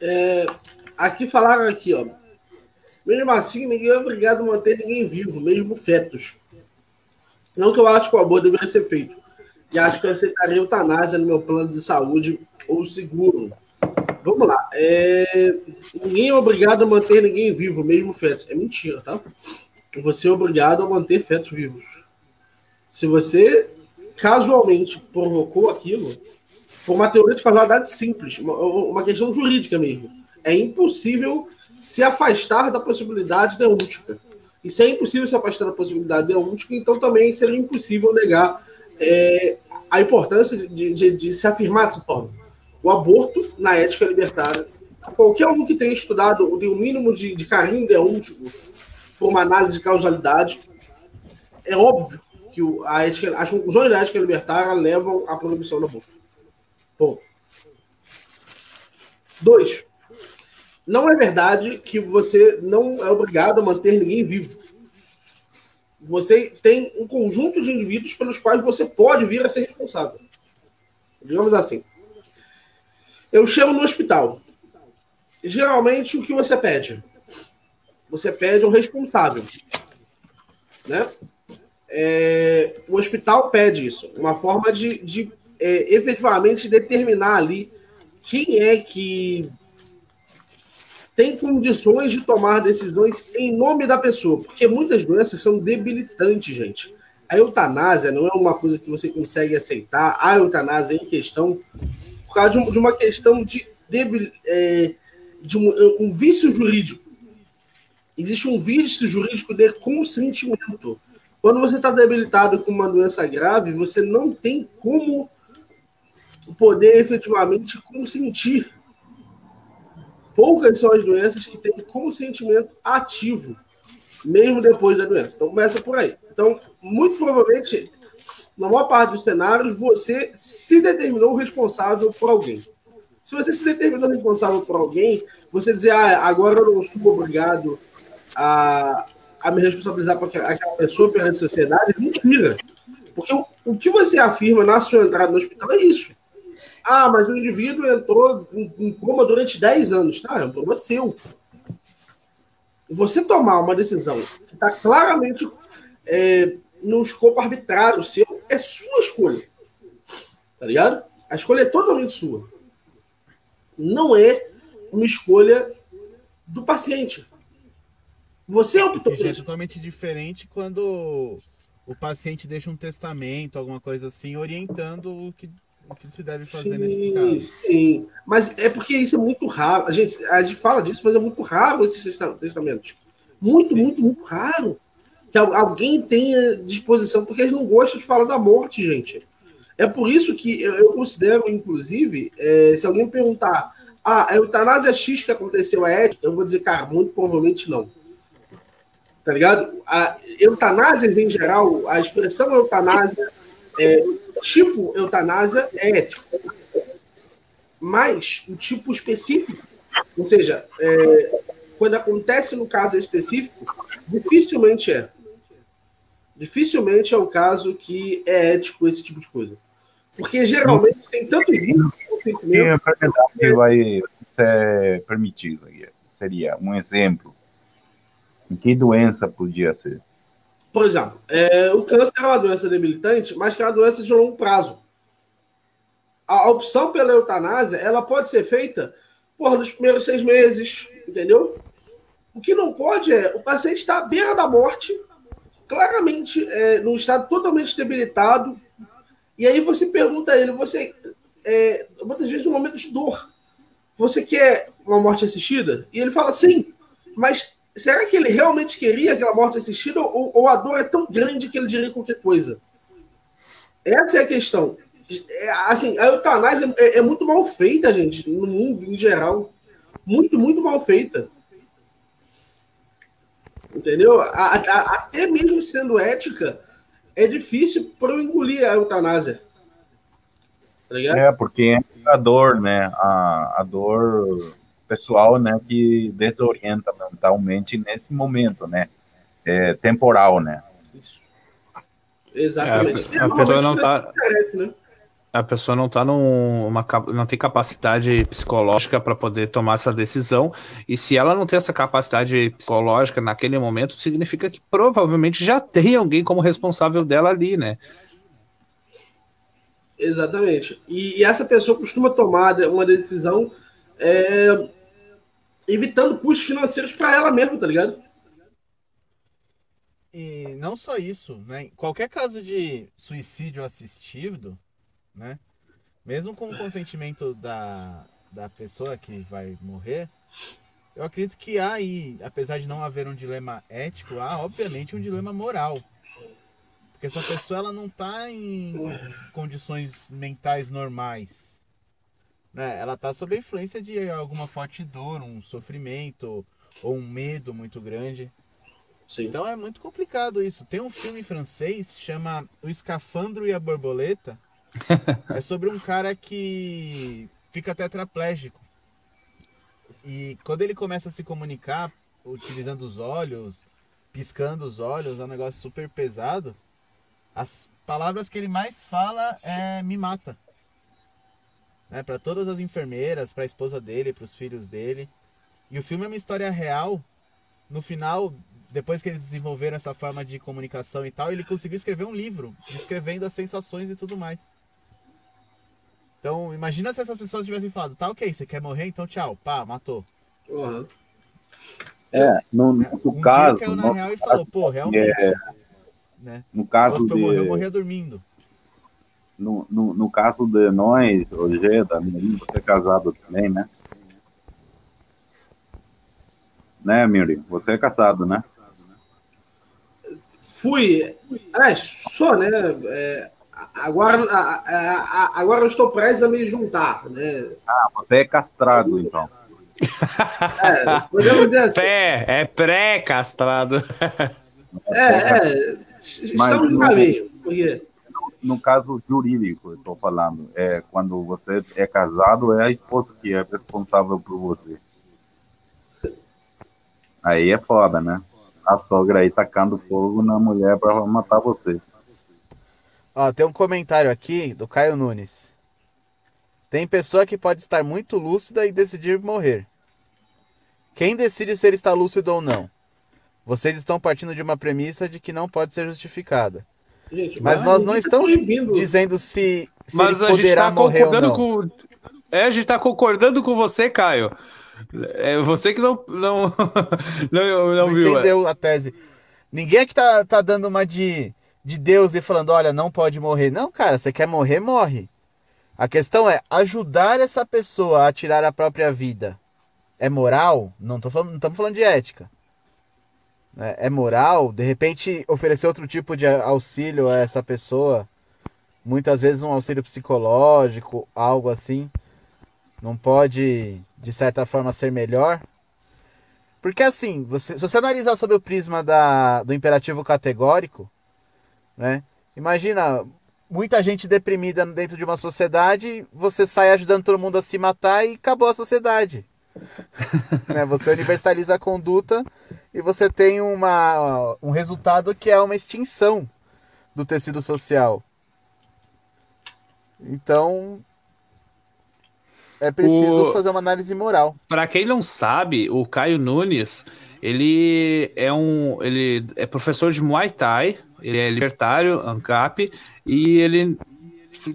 É, aqui falaram aqui, ó. Mesmo assim, ninguém é obrigado a manter ninguém vivo, mesmo fetos. Não que eu acho que o aborto deveria ser feito. E acho que eu aceitaria eutanásia no meu plano de saúde ou seguro. Vamos lá. É... Ninguém é obrigado a manter ninguém vivo, mesmo fetos. É mentira, tá? Você é obrigado a manter fetos vivos. Se você casualmente provocou aquilo, por uma teoria de causalidade simples, uma, uma questão jurídica mesmo, é impossível se afastar da possibilidade deúntica. E se é impossível se afastar da possibilidade deúntica, então também seria impossível negar é, a importância de, de, de se afirmar dessa forma o aborto na ética libertária. Qualquer um que tenha estudado, tem um mínimo de, de carinho deúntico por uma análise de causalidade, é óbvio que o, a ética, as conclusões da ética libertária levam à proibição do aborto. Bom. Dois. Não é verdade que você não é obrigado a manter ninguém vivo. Você tem um conjunto de indivíduos pelos quais você pode vir a ser responsável. Digamos assim. Eu chego no hospital. Geralmente, o que você pede? Você pede um responsável. Né? É, o hospital pede isso. Uma forma de, de é, efetivamente determinar ali quem é que tem condições de tomar decisões em nome da pessoa. Porque muitas doenças são debilitantes, gente. A eutanásia não é uma coisa que você consegue aceitar. A eutanásia em questão por causa de, uma questão de, de, é, de um, um, vício jurídico. Existe um vício jurídico de consentimento. Quando você está debilitado com uma doença grave, você não tem como poder efetivamente consentir. Poucas são as doenças que têm consentimento ativo, mesmo depois da doença. Então começa por aí. Então, muito provavelmente, na maior parte dos cenários, você se determinou responsável por alguém. Se você se determinou responsável por alguém, você dizer, ah, agora eu não sou obrigado a, a me responsabilizar por aquela pessoa perante a sociedade, é mentira. Porque o, o que você afirma na sua entrada no hospital é isso. Ah, mas o indivíduo entrou em, em coma durante 10 anos. Tá, é um problema seu. Você tomar uma decisão que está claramente é, no escopo arbitrário seu, é sua escolha. Tá ligado? A escolha é totalmente sua. Não é uma escolha do paciente. Você optou por É totalmente diferente quando o paciente deixa um testamento, alguma coisa assim, orientando o que, o que se deve fazer sim, nesses casos. Sim, mas é porque isso é muito raro. A gente, a gente fala disso, mas é muito raro esses testamentos. Muito, sim. muito, muito raro que alguém tenha disposição, porque eles não gostam de falar da morte, gente. É por isso que eu, considero, inclusive, é, se alguém perguntar, ah, a eutanásia X que aconteceu é ética, eu vou dizer, cara, muito provavelmente não. Tá ligado? A eutanásias em geral, a expressão eutanásia, é, tipo eutanásia é ético. Mas o tipo específico, ou seja, é, quando acontece no caso específico, dificilmente é. Dificilmente é o caso que é ético esse tipo de coisa. Porque geralmente tem tanto risco. que vai ser permitido. Seria um exemplo. Em que doença podia ser? Por exemplo, é, o câncer é uma doença debilitante, mas que é uma doença de longo prazo. A, opção pela eutanásia ela pode ser feita por nos primeiros seis meses, entendeu? O que não pode é o paciente está à beira da morte claramente é, num estado totalmente debilitado. E aí você pergunta a ele, você é, muitas vezes no momento de dor, você quer uma morte assistida? E ele fala sim, mas será que ele realmente queria aquela morte assistida ou, ou a dor é tão grande que ele diria qualquer coisa? Essa é a questão. É, assim, a eutanásia é, é muito mal feita, gente, no mundo em geral. Muito, muito mal feita. Entendeu? A, a, até mesmo sendo ética, é difícil para eu engolir a eutanásia. Tá é, porque a dor, né? A, a dor pessoal, né? Que desorienta mentalmente nesse momento, né? É, temporal, né? Isso. Exatamente. É, a, a pessoa não tá. né? A pessoa não tá numa, não tem capacidade psicológica para poder tomar essa decisão. E se ela não tem essa capacidade psicológica naquele momento, significa que provavelmente já tem alguém como responsável dela ali, né? Exatamente. E, e essa pessoa costuma tomar uma decisão é, evitando custos financeiros para ela mesma, tá ligado? E não só isso, né? Qualquer caso de suicídio assistido, né? Mesmo com o consentimento da, da pessoa que vai morrer, eu acredito que há aí, apesar de não haver um dilema ético, há obviamente um dilema moral. Porque essa pessoa ela não está em condições mentais normais. Né? Ela está sob a influência de alguma forte dor, um sofrimento ou um medo muito grande. Sim. Então é muito complicado isso. Tem um filme francês chama O Escafandro e a Borboleta. [LAUGHS] é sobre um cara que fica tetraplégico. E quando ele começa a se comunicar utilizando os olhos, piscando os olhos, é um negócio super pesado. As palavras que ele mais fala é me mata. Né, para todas as enfermeiras, para a esposa dele, para os filhos dele. E o filme é uma história real. No final, depois que eles desenvolveram essa forma de comunicação e tal, ele conseguiu escrever um livro, descrevendo as sensações e tudo mais. Então, imagina se essas pessoas tivessem falado, tá ok, você quer morrer, então tchau, pá, matou. Uhum. É, no, no um caso. Caiu na real e falou, pô, realmente. É, né? No caso de... eu morrer, eu morria dormindo. No, no, no caso de nós, hoje, da minha você é casado também, né? Né, Miri? Você é casado, né? Fui. É, sou, né? É, agora, agora eu estou prestes a me juntar, né? Ah, você é castrado, então. É, podemos dizer assim. Pré, é pré-castrado. É, é, estamos no caminho. Porque... No, caso jurídico, estou falando, é quando você é casado, é a esposa que é responsável por você. Aí é foda, né? a sogra aí tacando fogo na mulher para matar você. Ó, tem um comentário aqui do Caio Nunes. Tem pessoa que pode estar muito lúcida e decidir morrer. Quem decide se ele está lúcido ou não? Vocês estão partindo de uma premissa de que não pode ser justificada. Gente, mas, mas nós não tá estamos dizendo se, se mas ele poderá tá morrer ou não. Com... É, a gente está concordando com você, Caio. É você que não não [LAUGHS] não, não, não viu. É. Entendeu é. a tese? Ninguém é que tá, tá dando uma de, de Deus e falando, olha, não pode morrer. Não, cara, você quer morrer, morre. A questão é ajudar essa pessoa a tirar a própria vida. É moral? Não tô falando, não estamos falando de ética. É, é moral, de repente, oferecer outro tipo de auxílio a essa pessoa. Muitas vezes um auxílio psicológico, algo assim. Não pode de certa forma, ser melhor. Porque assim, você, se você analisar sob o prisma da, do imperativo categórico, né? Imagina, muita gente deprimida dentro de uma sociedade, você sai ajudando todo mundo a se matar e acabou a sociedade. [LAUGHS] né? Você universaliza a conduta e você tem uma, um resultado que é uma extinção do tecido social. Então, é preciso o... fazer uma análise moral. Para quem não sabe, o Caio Nunes, ele é um, ele é professor de Muay Thai, ele é libertário, ANCAP, e ele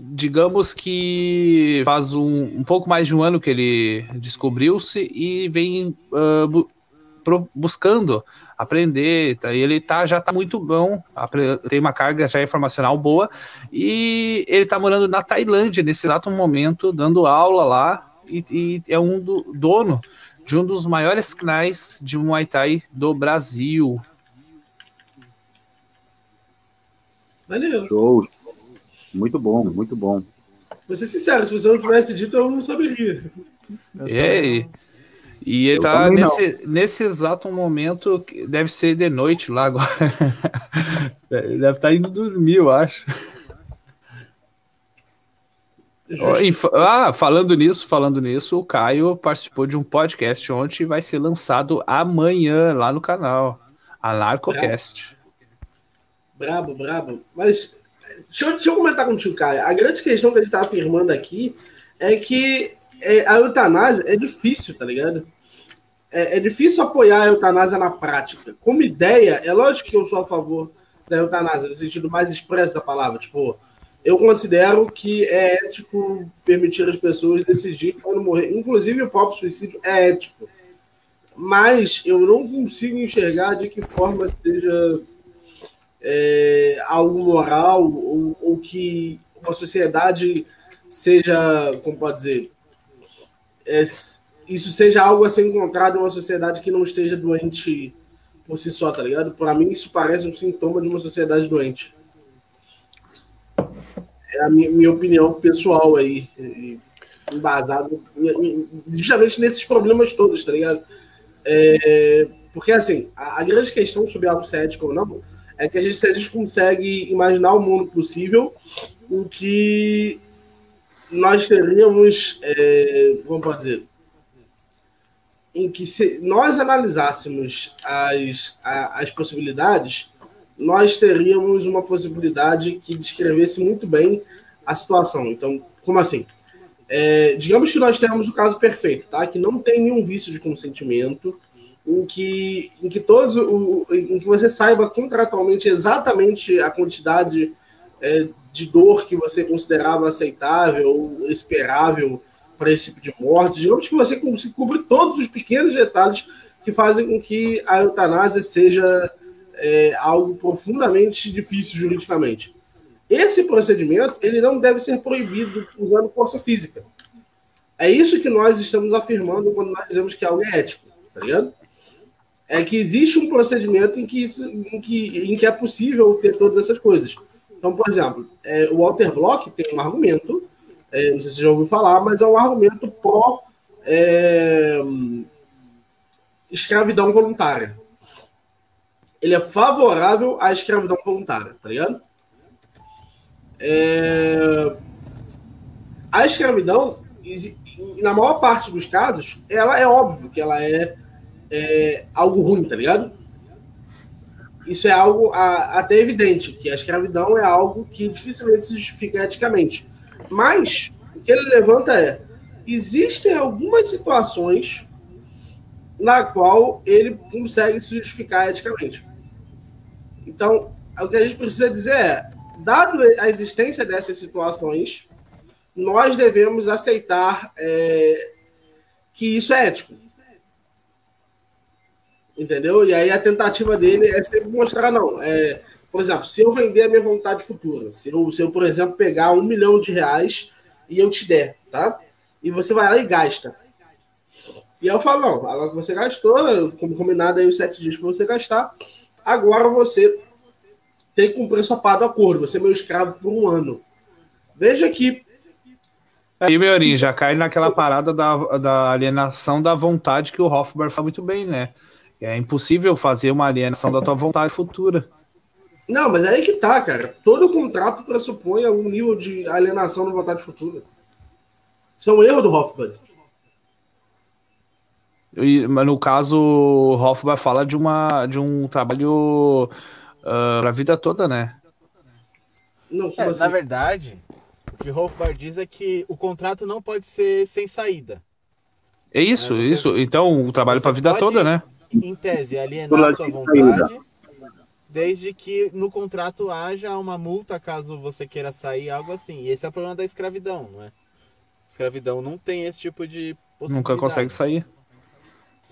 digamos que faz um, um pouco mais de um ano que ele descobriu-se e vem uh, bu buscando aprender, tá? e ele tá, já está muito bom, tem uma carga já informacional boa, e ele está morando na Tailândia nesse exato momento, dando aula lá, e, e é um do, dono de um dos maiores canais de Muay Thai do Brasil. Valeu. Show. Muito bom, muito bom. Vou ser sincero, se você não tivesse dito, eu não saberia. É, e, ele Eu tá nesse, nesse exato momento, que deve ser de noite lá agora. Ele [LAUGHS] deve estar indo dormir, eu acho. E Ah, falando nisso, falando nisso, o Caio participou de um podcast ontem e vai ser lançado amanhã lá no canal. Anarcocast. Brabo, brabo. Mas deixa eu, deixa eu comentar contigo, Caio. A grande questão que a gente tá afirmando aqui é que é, a eutanásia é difícil, tá ligado? É, é difícil apoiar a eutanásia na prática. Como ideia, é lógico que eu sou a favor da eutanásia, no sentido mais expresso da palavra. Tipo, eu considero que é ético permitir as pessoas decidir quando morrer. Inclusive, o próprio suicídio é ético. Mas eu não consigo enxergar de que forma seja é, algo moral ou, ou que uma sociedade seja, como pode dizer, é, isso seja algo a ser encontrado em uma sociedade que não esteja doente por si só, tá ligado? Para mim, isso parece um sintoma de uma sociedade doente. É a minha, minha opinião pessoal aí, embasado em- em- justamente nesses problemas todos, tá ligado? É, porque, assim, a, a grande questão sobre algo ser ético ou não é que a gente, se a gente consegue imaginar um mundo possível em que nós teríamos, é, como pode dizer, em que se nós analisássemos as, a- as possibilidades, nós teríamos uma possibilidade que descrevesse muito bem a situação. Então, como assim? É, digamos que nós temos o caso perfeito, tá? Que não tem nenhum vício de consentimento, em que, em que todos o, em que você saiba contratualmente exatamente a quantidade é, de dor que você considerava aceitável ou esperável tipo de morte. Digamos que você cons- cobre todos os pequenos detalhes que fazem com que a eutanásia seja é, algo profundamente difícil juridicamente. Esse procedimento ele não deve ser proibido usando força física. É isso que nós estamos afirmando quando nós dizemos que algo é ético, tá ligado? É que existe um procedimento em que, isso, em que, em que é possível ter todas essas coisas. Então, por exemplo, é, o Walter Block tem um argumento, é, não sei se você já ouviu falar, mas é um argumento pró é, escravidão voluntária. Ele é favorável à escravidão voluntária, tá ligado? É, a escravidão, na maior parte dos casos, ela é óbvio que ela é, é algo ruim, tá ligado? Isso é algo a- até evidente, que a escravidão é algo que dificilmente se justifica eticamente. Mas o que ele levanta é: existem algumas situações na qual ele consegue se justificar eticamente. Então, o que a gente precisa dizer é, dado a existência dessas situações, nós devemos aceitar é, que isso é ético. Entendeu? E aí a tentativa dele é sempre mostrar, não. É, por exemplo, se eu vender a minha vontade futura, se eu, se eu, por exemplo, pegar um milhão de reais e eu te der, tá? E você vai lá e gasta. E eu falo, não, agora que você gastou, como combinado aí os sete dias para você gastar, agora você tem que cumprir sua parte do acordo, você é meu escravo por um ano. Veja que Aí, Meurinho, já cai naquela parada da, da alienação da vontade que o Hofbauer fala muito bem, né? É impossível fazer uma alienação da tua vontade futura. Não, mas é aí que tá, cara. Todo contrato pressupõe algum nível de alienação da vontade futura. Isso é um erro do Hoffman. E, mas no caso, o Hofbauer fala de, uma, de um trabalho uh, para a vida toda, né? Não, É, assim? na verdade, o que Hofbar diz é que o contrato não pode ser sem saída. É isso, É, você- isso. Então, o trabalho para a vida pode- toda, né? Em tese, alienar sua de vontade, desde que no contrato haja uma multa caso você queira sair, algo assim. E esse é o problema da escravidão, não é? Escravidão não tem esse tipo de possibilidade. Nunca consegue sair.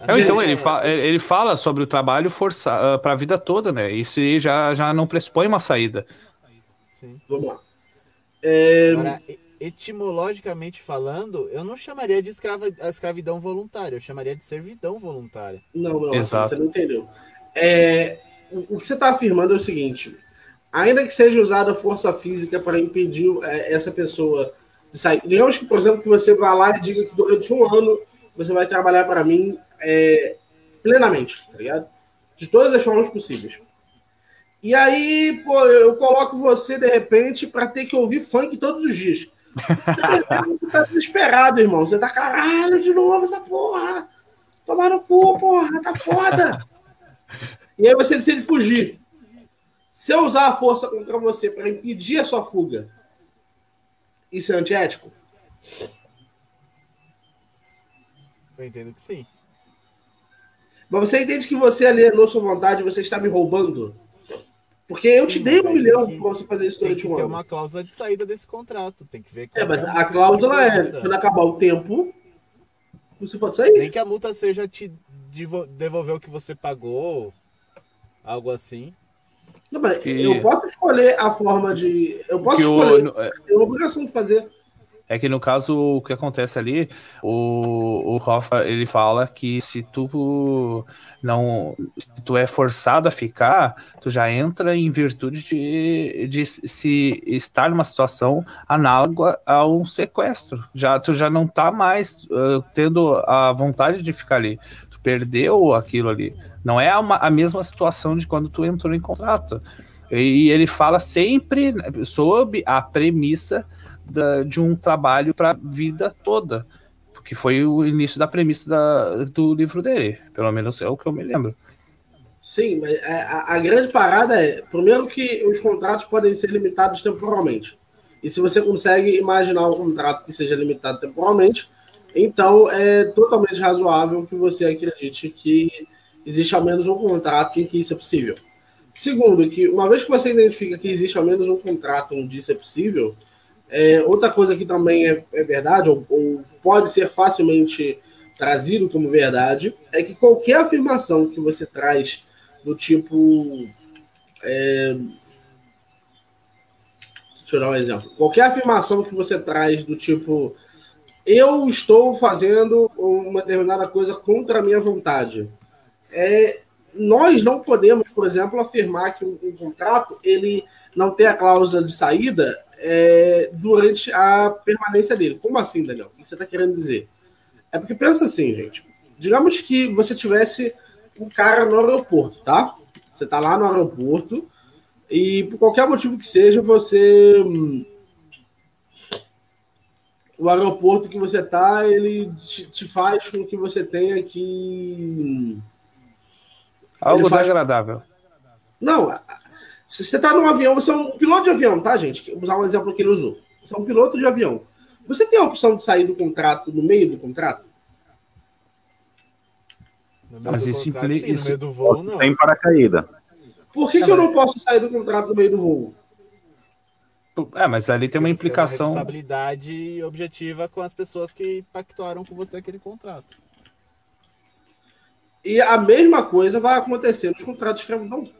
É, então, ele, é, fa- ele fala sobre o trabalho forçar para a vida toda, né? Isso aí já, já não pressupõe uma saída. Sim. Vamos lá. É, Agora, e- etimologicamente falando, eu não chamaria de escrava, a escravidão voluntária, eu chamaria de servidão voluntária. Não, não, Exato. você não entendeu. É, o que você está afirmando é o seguinte: ainda que seja usada força física para impedir é, essa pessoa de sair, digamos que, por exemplo, que você vá lá e diga que durante um ano você vai trabalhar para mim é, plenamente, tá ligado? De todas as formas possíveis. E aí, pô, eu coloco você, de repente, para ter que ouvir funk todos os dias. [LAUGHS] Você tá desesperado, irmão. Você tá, caralho, de novo essa porra. Tomar no cu, porra, tá foda. [LAUGHS] E aí você decide fugir. Se eu usar a força contra você para impedir a sua fuga, isso é antiético? Eu entendo que sim. Mas você entende que você alienou sua vontade, você está me roubando? Porque eu te Sim, dei mas um milhão tem para você fazer isso Tem durante um ano. uma cláusula de saída desse contrato. Tem que ver. É, mas é a cláusula é, quando acabar o tempo, você pode sair. Nem que a multa seja te devo- devolver o que você pagou, algo assim. Não, mas E- Eu posso escolher a forma de. Eu posso Que o- escolher. no- é- Eu tenho obrigação de fazer. É que no caso, o que acontece ali, o, o Hoffa, ele fala que se tu não, se tu é forçado a ficar, tu já entra em virtude de, de se estar numa situação análoga a um sequestro. Já, tu já não tá mais uh, tendo a vontade de ficar ali. Perdeu aquilo ali. Não é uma- a mesma situação de quando tu entrou em contrato. E ele fala sempre sob a premissa da- de um trabalho para a vida toda. Porque foi o início da premissa da- do livro dele. Pelo menos é o que eu me lembro. Sim, mas é, a, a grande parada é, primeiro que os contratos podem ser limitados temporalmente. E se você consegue imaginar um contrato que seja limitado temporalmente, então é totalmente razoável que você acredite que existe ao menos um contrato em que isso é possível. Segundo, que uma vez que você identifica que existe ao menos um contrato onde isso é possível, é, outra coisa que também é, é verdade, ou, ou pode ser facilmente trazido como verdade, é que qualquer afirmação que você traz do tipo. é, Deixa eu dar um exemplo. Qualquer afirmação que você traz do tipo. Eu estou fazendo uma determinada coisa contra a minha vontade. É, nós não podemos, por exemplo, afirmar que um, um contrato ele não tem a cláusula de saída é, durante a permanência dele. Como assim, Daniel? O que você está querendo dizer? É porque pensa assim, gente. Digamos que você tivesse um cara no aeroporto, tá? Você tá lá no aeroporto e por qualquer motivo que seja, você. O aeroporto que você tá, ele te, te faz com que você tenha que. Algo faz- desagradável. Não, se você tá num avião, você é um piloto de avião, tá, gente? Vou usar um exemplo que ele usou. Você é um piloto de avião. Você tem a opção de sair do contrato no meio do contrato? No meio Mas do isso contrato, implica- sim, isso- no meio do voo, não. Sem paracaída. Por que, que eu não posso sair do contrato no meio do voo? É, mas ali tem uma implicação. responsabilidade objetiva com as pessoas que pactuaram com você aquele contrato. E a mesma coisa vai acontecer nos contratos de escravidão.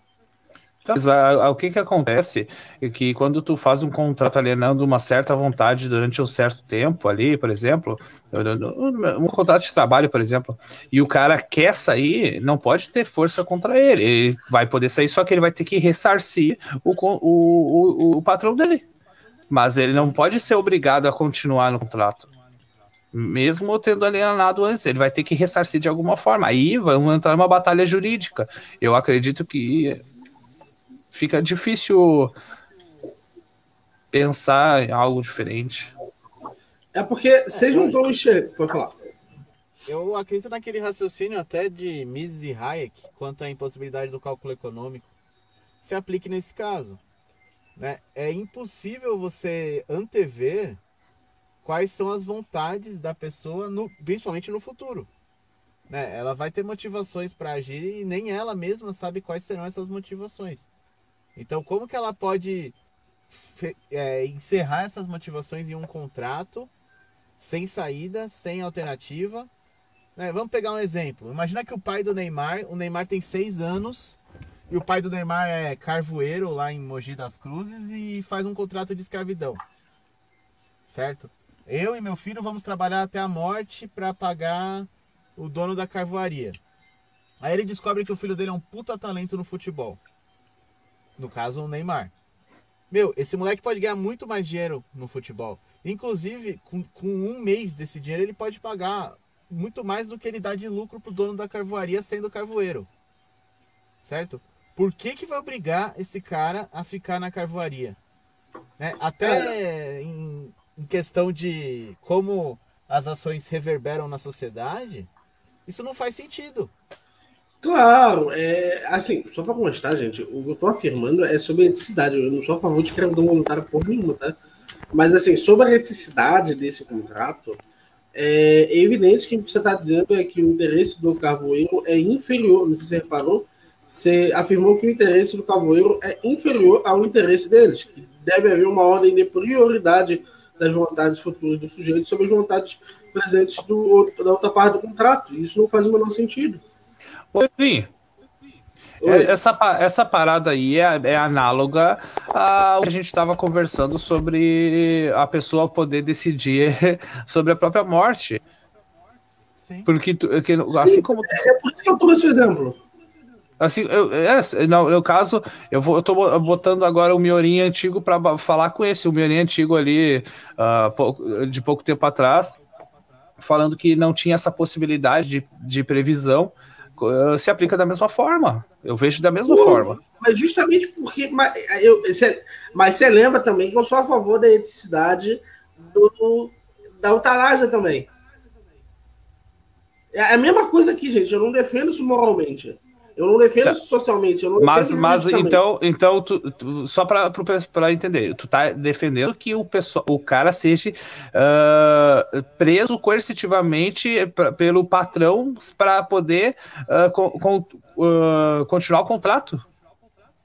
A- o que que acontece é que quando tu faz um contrato alienando uma certa vontade durante um certo tempo ali, por exemplo, um contrato de trabalho, por exemplo, e o cara quer sair, não pode ter força contra ele. Ele vai poder sair, só que ele vai ter que ressarcir o, o, o, o patrão dele. Mas ele não pode ser obrigado a continuar no contrato. Mesmo tendo alienado antes, ele vai ter que ressarcir de alguma forma. Aí vamos entrar numa batalha jurídica. Eu acredito que fica difícil pensar em algo diferente. É porque vocês não estão enxergando. Pode falar. Eu acredito naquele raciocínio até de Mises e Hayek quanto à impossibilidade do cálculo econômico se aplique nesse caso. Né? É impossível você antever quais são as vontades da pessoa, no- principalmente no futuro. Né? Ela vai ter motivações para agir e nem ela mesma sabe quais serão essas motivações. Então, como que ela pode é, encerrar essas motivações em um contrato sem saída, sem alternativa? né? vamos pegar um exemplo. Imagina que o pai do Neymar, o Neymar tem seis anos e o pai do Neymar é carvoeiro lá em Mogi das Cruzes e faz um contrato de escravidão. Certo? Eu e meu filho vamos trabalhar até a morte para pagar o dono da carvoaria. Aí ele descobre que o filho dele é um puta talento no futebol. No caso, o Neymar. Meu, esse moleque pode ganhar muito mais dinheiro no futebol. Inclusive, com, com um mês desse dinheiro, ele pode pagar muito mais do que ele dá de lucro pro dono da carvoaria sendo carvoeiro. Certo? Por que, que vai obrigar esse cara a ficar na carvoaria? Né? Até em, em questão de como as ações reverberam na sociedade, isso não faz sentido. Claro, é, assim, só para constar, gente, o que eu tô afirmando é sobre a eticidade. Eu não sou a favor de escravidão voluntária por nenhuma, tá? Mas, assim, sobre a eticidade desse contrato, é evidente que o que você está dizendo é que o interesse do carvoeiro é inferior, não sei se você reparou, você afirmou que o interesse do carvoeiro é inferior ao interesse deles, que deve haver uma ordem de prioridade das vontades futuras do sujeito sobre as vontades presentes do, da outra parte do contrato. Isso não faz o menor sentido. Oi, Oi. Essa, essa parada aí é, é análoga ao que a gente estava conversando sobre a pessoa poder decidir [LAUGHS] sobre a própria morte. Sim. Porque, que, assim como. É por isso que eu trouxe o exemplo. Assim, eu, é, no, no caso, eu, vou, eu tô botando agora o Miorim antigo para falar com esse, o Miorim antigo ali, uh, de pouco tempo atrás, falando que não tinha essa possibilidade de, de previsão, se aplica da mesma forma. Eu vejo da mesma Pô, forma. Mas justamente porque. Mas, eu, cê, mas você lembra também que eu sou a favor da eticidade do, da eutanásia também. É a mesma coisa aqui, gente. Eu não defendo isso moralmente. Eu não defendo tá. socialmente. Eu não mas, mas então, então tu, tu, só para entender, tu tá defendendo que o, pessoal, o cara seja uh, preso coercitivamente pra, pelo patrão para poder uh, com, com, uh, continuar o contrato?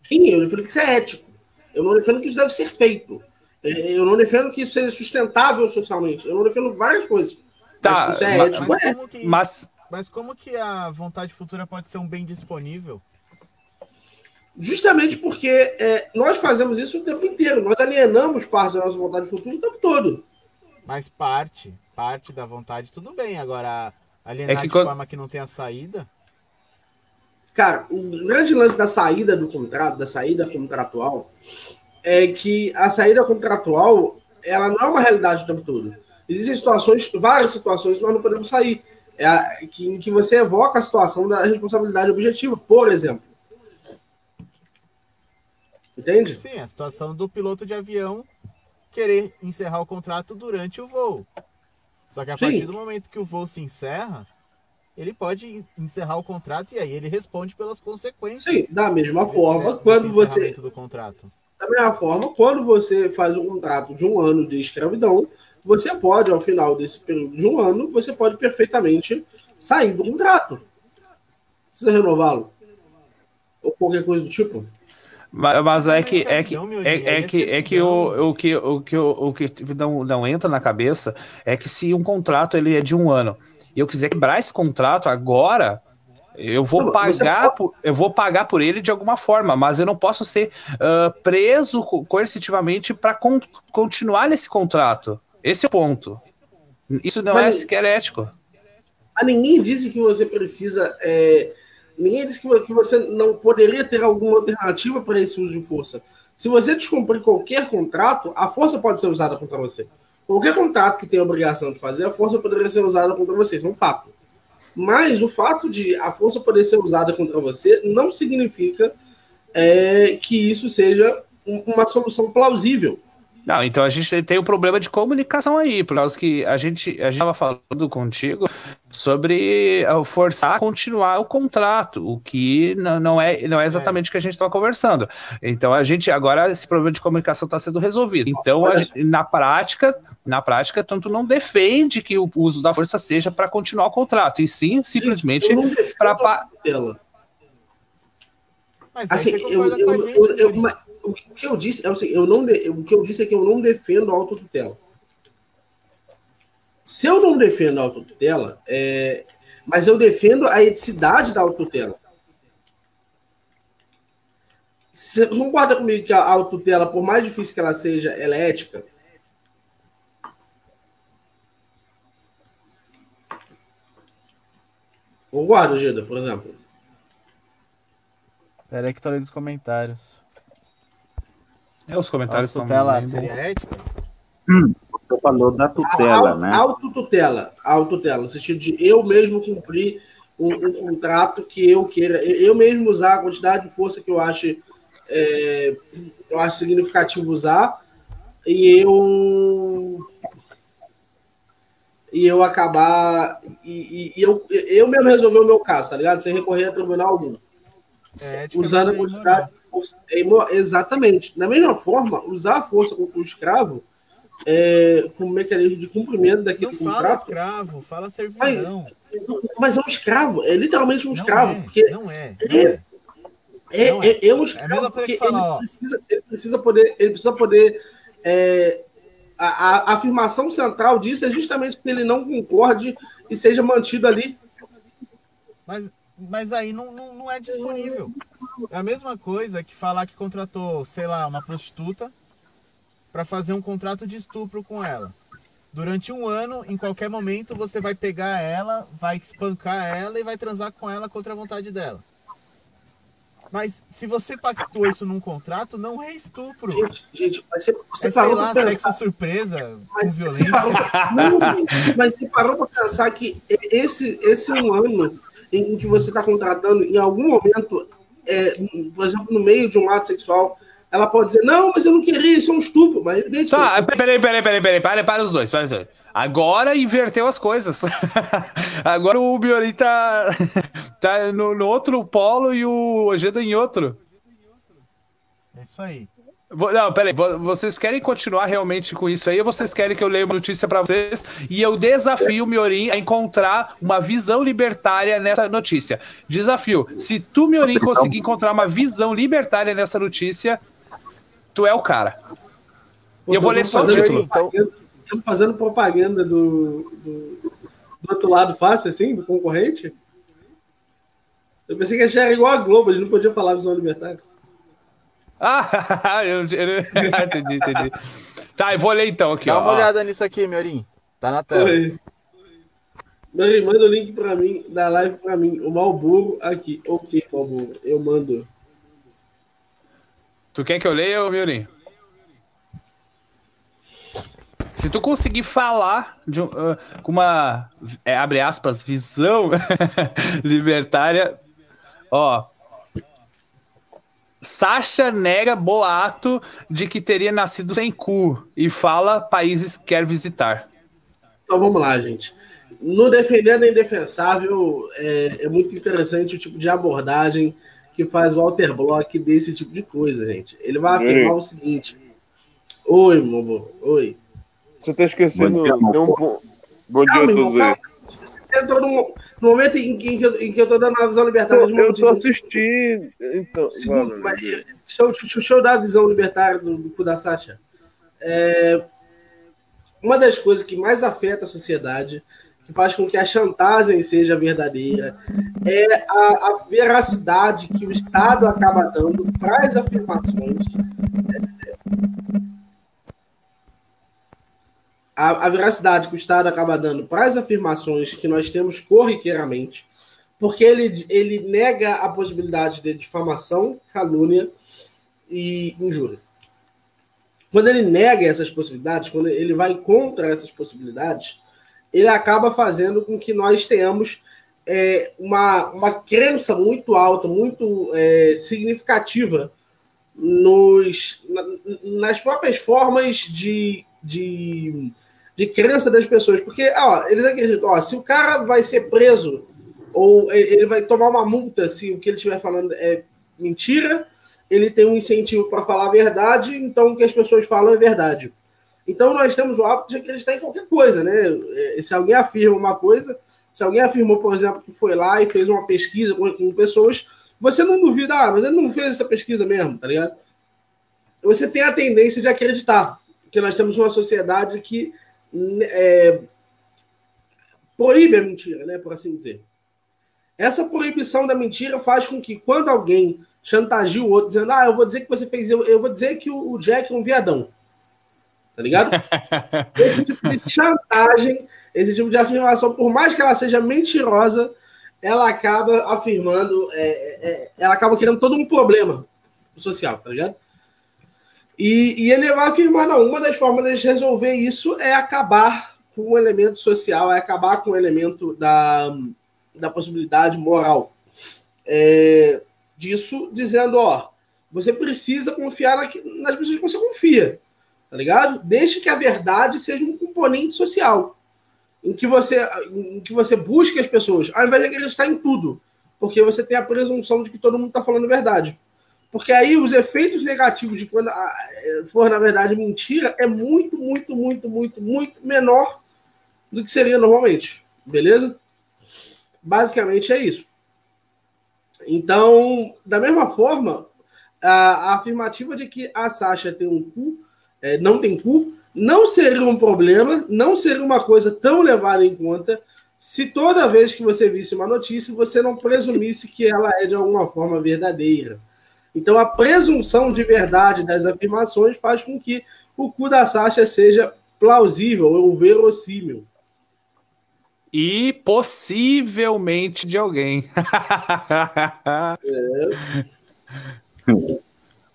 Sim, eu defendo que isso é ético. Eu não defendo que isso deve ser feito. É, eu não defendo que isso seja sustentável socialmente. Eu não defendo várias coisas. Tá, mas, é ético, mas, é. mas mas como que a vontade futura pode ser um bem disponível? Justamente porque é, nós fazemos isso o tempo inteiro. Nós alienamos parte da nossa vontade futura o tempo todo. Mas parte, parte da vontade, tudo bem. Agora, alienar é que de quando... forma que não tem a saída. Cara, o grande lance da saída do contrato, da saída contratual, é que a saída contratual ela não é uma realidade o tempo todo. Existem situações, várias situações que nós não podemos sair é a, que, em que você evoca a situação da responsabilidade objetiva, por exemplo. Entende? Sim, a situação do piloto de avião querer encerrar o contrato durante o voo. Só que a Sim. partir do momento que o voo se encerra, ele pode encerrar o contrato e aí ele responde pelas consequências. Sim, da mesma forma, quando você do contrato. Da mesma forma, quando você faz um contrato de um ano de escravidão, você pode, ao final desse período de um ano, você pode perfeitamente sair do contrato. Precisa renová-lo. Ou qualquer coisa do tipo. Mas, mas é que é que é, é que é que o, o que o que o que não, não entra na cabeça é que se um contrato ele é de um ano e eu quiser quebrar esse contrato agora eu vou não, pagar pode... por, eu vou pagar por ele de alguma forma, mas eu não posso ser uh, preso coercitivamente para con continuar nesse contrato. Esse é o ponto. Isso não é Mas, é sequer ético. A ninguém disse que você precisa. É, ninguém disse que você não poderia ter alguma alternativa para esse uso de força. Se você descumprir qualquer contrato, a força pode ser usada contra você. Qualquer contrato que tenha obrigação de fazer, a força poderia ser usada contra você. Isso é um fato. Mas o fato de a força poder ser usada contra você não significa é, que isso seja uma solução plausível. Não, então a gente tem um problema de comunicação aí, por causa que a gente a estava falando contigo sobre eh, forçar a continuar o contrato, o que não, não é, não é exatamente o que a gente estava conversando. Então a gente agora esse problema de comunicação está sendo resolvido. Então gente, na prática, na prática, tanto não defende que o uso da força seja para continuar o contrato, e sim simplesmente para Mas assim, eu, eu, eu, eu, o que eu disse é o seguinte, eu não, o que eu disse é que eu não defendo a autotutela. Se eu não defendo a autotutela, é, mas eu defendo a eticidade da autotutela. Você concorda comigo que a autotutela, por mais difícil que ela seja, ela é ética? Concorda, Gida, por exemplo? Peraí que tô lendo os comentários. É, os comentários são. Tela seria ética? Hum. Você falou da tutela, né? Autotutela. Autotutela, no sentido de eu mesmo cumprir um, um contrato que eu queira, eu mesmo usar a quantidade de força que eu acho, é, eu acho significativo usar, e eu e eu acabar e, e, e eu, eu mesmo resolver o meu caso, tá ligado? Sem recorrer a tribunal algum. É, usando a quantidade de força. É exatamente. Da mesma forma, usar a força contra o escravo é, como mecanismo de cumprimento daquele Não fala contrato. escravo, fala servidão. Mas é um escravo, é literalmente um Não escravo. é, porque não é. não é. É, Não é, é um É a escravo coisa porque falar, ele, precisa, ele precisa poder, ele precisa poder é, a, a afirmação central disso é justamente que ele não concorde e seja mantido ali. Mas, mas aí não, não, não é disponível. É a mesma coisa que falar que contratou, sei lá, uma prostituta para fazer um contrato de estupro com ela. Durante um ano, em qualquer momento, você vai pegar ela, vai espancar ela e vai transar com ela contra a vontade dela. Mas se você pactuou isso num contrato, não é estupro. Gente, gente, mas você, você É, sei parou lá, para sexo surpresa, Mas você, violência. parou, não, [LAUGHS] mas você parou para pensar que esse, esse um ano em que você está contratando, em algum momento, é, por exemplo, no meio de um ato sexual, ela pode dizer, não, mas eu não queria, isso é um estupro. Mas evidente que é um Tá, estupro. peraí, peraí, peraí, peraí, para, para os dois, para os dois. Agora inverteu as coisas. [LAUGHS] Agora o Biori tá, tá no, no outro polo e o Ojeda em outro. É isso aí. Não, peraí, vo- vocês querem continuar realmente com isso aí ou vocês querem que eu leia uma notícia pra vocês e eu desafio o Miorim a encontrar uma visão libertária nessa notícia? Desafio, se tu, Miorim, conseguir encontrar uma visão libertária nessa notícia, tu é o cara. E eu vou ler só o título. propaganda- Estamos fazendo propaganda do, do, do outro lado fácil, assim, do concorrente? Eu pensei que era igual a Globo, a gente não podia falar visão libertária. Ah, [LAUGHS] eu, eu- [LAUGHS] entendi, entendi. Tá, eu vou ler então aqui, Dá ó. uma olhada nisso aqui, Miorim. Tá na tela. Oi. Mãe, manda o link pra mim, da live pra mim. O Malboro aqui. Ok, Malboro, eu mando. Tu quer que eu leia, Miorim? Se tu conseguir falar de ah, com uma, é, abre aspas, visão [LAUGHS] libertária, ó. Sasha nega boato de que teria nascido sem cu e fala países que quer visitar. Então vamos lá, gente. No Defendendo a Indefensável, é, é muito interessante o tipo de abordagem que faz o Walter Block desse tipo de coisa, gente. Ele vai afirmar o seguinte. Oi, meu amor. Oi. Você tá esquecendo. Bom dia, um Bom dia a Calma, irmão, todos aí. Entrou no, no momento em que, em que eu, em que eu tô dando a visão libertária de uma Eu tô assistindo. Então, Segundo, mas, vai. deixa, eu, deixa eu- deixa eu dar a visão libertária do, do cu da Sasha. É, uma das coisas que mais afeta a sociedade, que faz com que a chantagem seja verdadeira, é a, a veracidade que o Estado acaba dando para as afirmações. A, a veracidade que o Estado acaba dando para as afirmações que nós temos corriqueiramente porque ele, ele nega a possibilidade de difamação, calúnia e injúria. Quando ele nega essas possibilidades, quando ele vai contra essas possibilidades, ele acaba fazendo com que nós tenhamos é, uma, uma crença muito alta, muito é, significativa nos, na- nas próprias formas de, de, de crença das pessoas. Porque ó, eles acreditam, ó, se o cara vai ser preso ou ele vai tomar uma multa se o que ele estiver falando é mentira, ele tem um incentivo para falar a verdade, então o que as pessoas falam é verdade. Então nós temos o hábito de acreditar em qualquer coisa, né? Eh, Se alguém afirma uma coisa, se alguém afirmou, por exemplo, que foi lá e fez uma pesquisa com pessoas, você não duvida, ah, mas ele não fez essa pesquisa mesmo, tá ligado? Você tem a tendência de acreditar, porque nós temos uma sociedade que é, proíbe a mentira, né, por assim dizer. Essa proibição da mentira faz com que quando alguém chantageia o outro, dizendo, ah, eu vou dizer que você fez, eu, eu vou dizer que o, o Jack é um viadão. Tá ligado? [LAUGHS] esse tipo de chantagem, esse tipo de afirmação, por mais que ela seja mentirosa, ela acaba afirmando, é, é, ela acaba criando todo um problema social, tá ligado? E, e ele vai afirmar, não, uma das formas de resolver isso é acabar com o elemento social, é acabar com o elemento da, da possibilidade moral. É, disso, dizendo, ó, você precisa confiar na, nas pessoas que você confia, tá ligado? Deixe que a verdade seja um componente social, em que você, em que você busque as pessoas, ao invés de acreditar em tudo, porque você tem a presunção de que todo mundo está falando verdade. Porque aí os efeitos negativos de quando ah, for, na verdade, mentira é muito, muito, muito, muito, muito menor do que seria normalmente. Beleza? Basicamente é isso. Então, da mesma forma, a, a afirmativa de que a Sasha tem um cu, é, não tem cu, não seria um problema, não seria uma coisa tão levada em conta se toda vez que você visse uma notícia, você não presumisse que ela é de alguma forma verdadeira. Então, a presunção de verdade das afirmações faz com que o cu da Sasha seja plausível ou verossímil. E possivelmente de alguém. é. [LAUGHS]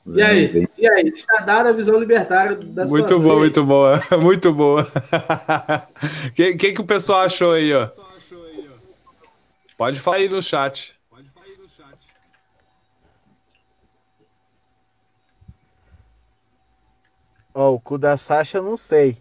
E aí? E aí? Está dada a visão libertária da Muito situação. boa, muito boa. [LAUGHS] Muito boa. [LAUGHS] O que, que, que o pessoal achou aí, ó? Pode falar aí no chat. Ó, oh, o cu da Sasha eu não sei.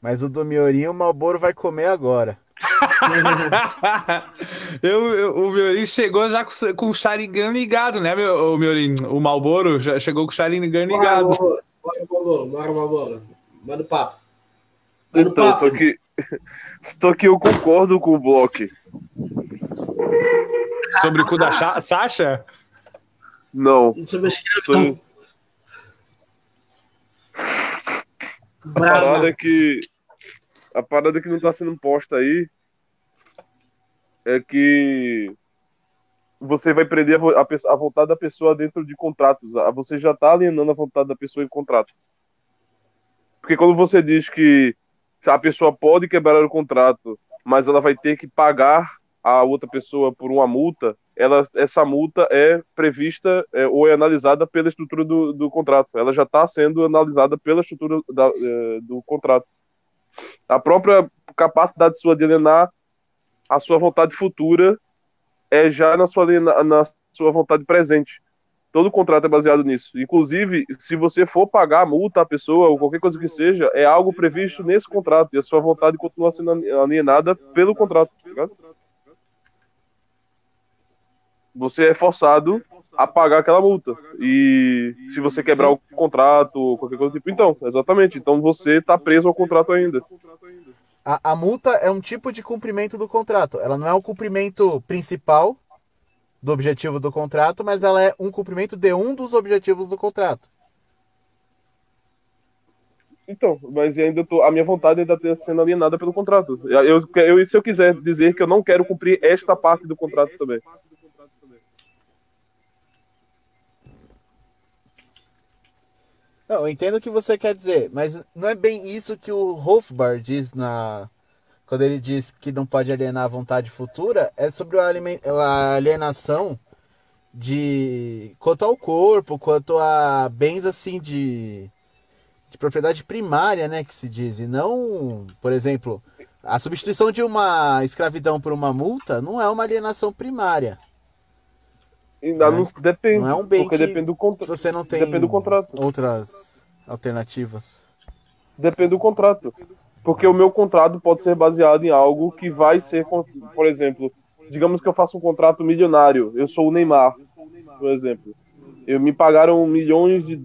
Mas o do Miorinho o Malboro vai comer agora. [LAUGHS] eu, eu, o Miorin chegou já com, com o Sharingan ligado, né, meu, o Miorin? O Malboro já chegou com o Sharingan ligado. Bora, Malboro, bora, Malboro. Manda o papo. Manda então, papo. Só que, só que eu concordo com o Block. Sobre o cu da Sasha? Não. Sobre A parada que. A parada que não tá sendo posta aí é que você vai prender a, a, a vontade da pessoa dentro de contratos. Você já tá alienando a vontade da pessoa em contrato. Porque quando você diz que a pessoa pode quebrar o contrato, mas ela vai ter que pagar a outra pessoa por uma multa, ela, essa multa é prevista é, ou é analisada pela estrutura do, do contrato. Ela já está sendo analisada pela estrutura da, é, do contrato. A própria capacidade sua de alienar a sua vontade futura é já na sua, na sua vontade presente. Todo contrato é baseado nisso. Inclusive, se você for pagar a multa à pessoa ou qualquer coisa que seja, é algo previsto nesse contrato. E a sua vontade continua sendo alienada pelo contrato. Tá você é forçado a pagar aquela multa. E se você quebrar o contrato, qualquer coisa do tipo, então, exatamente. Então você está preso ao contrato ainda. A, a multa é um tipo de cumprimento do contrato. Ela não é o cumprimento principal do objetivo do contrato, mas ela é um cumprimento de um dos objetivos do contrato. Então, mas ainda tô, a minha vontade ainda está sendo alienada pelo contrato. Eu, eu, se eu quiser dizer que eu não quero cumprir esta parte do contrato também. Não, eu entendo o que você quer dizer, mas não é bem isso que o Hofbar diz na. Quando ele diz que não pode alienar a vontade futura, é sobre a alienação de. quanto ao corpo, quanto a bens assim de. de propriedade primária, né? Que se diz. E não, por exemplo, a substituição de uma escravidão por uma multa não é uma alienação primária. Ainda não, é, depende. Não é um bem porque que depende do contrato. Você não tem depende do contrato. outras alternativas. Depende do contrato. Porque o meu contrato pode ser baseado em algo que vai ser, por exemplo, digamos que eu faço um contrato milionário. Eu sou o Neymar, por exemplo. Eu me pagaram milhões de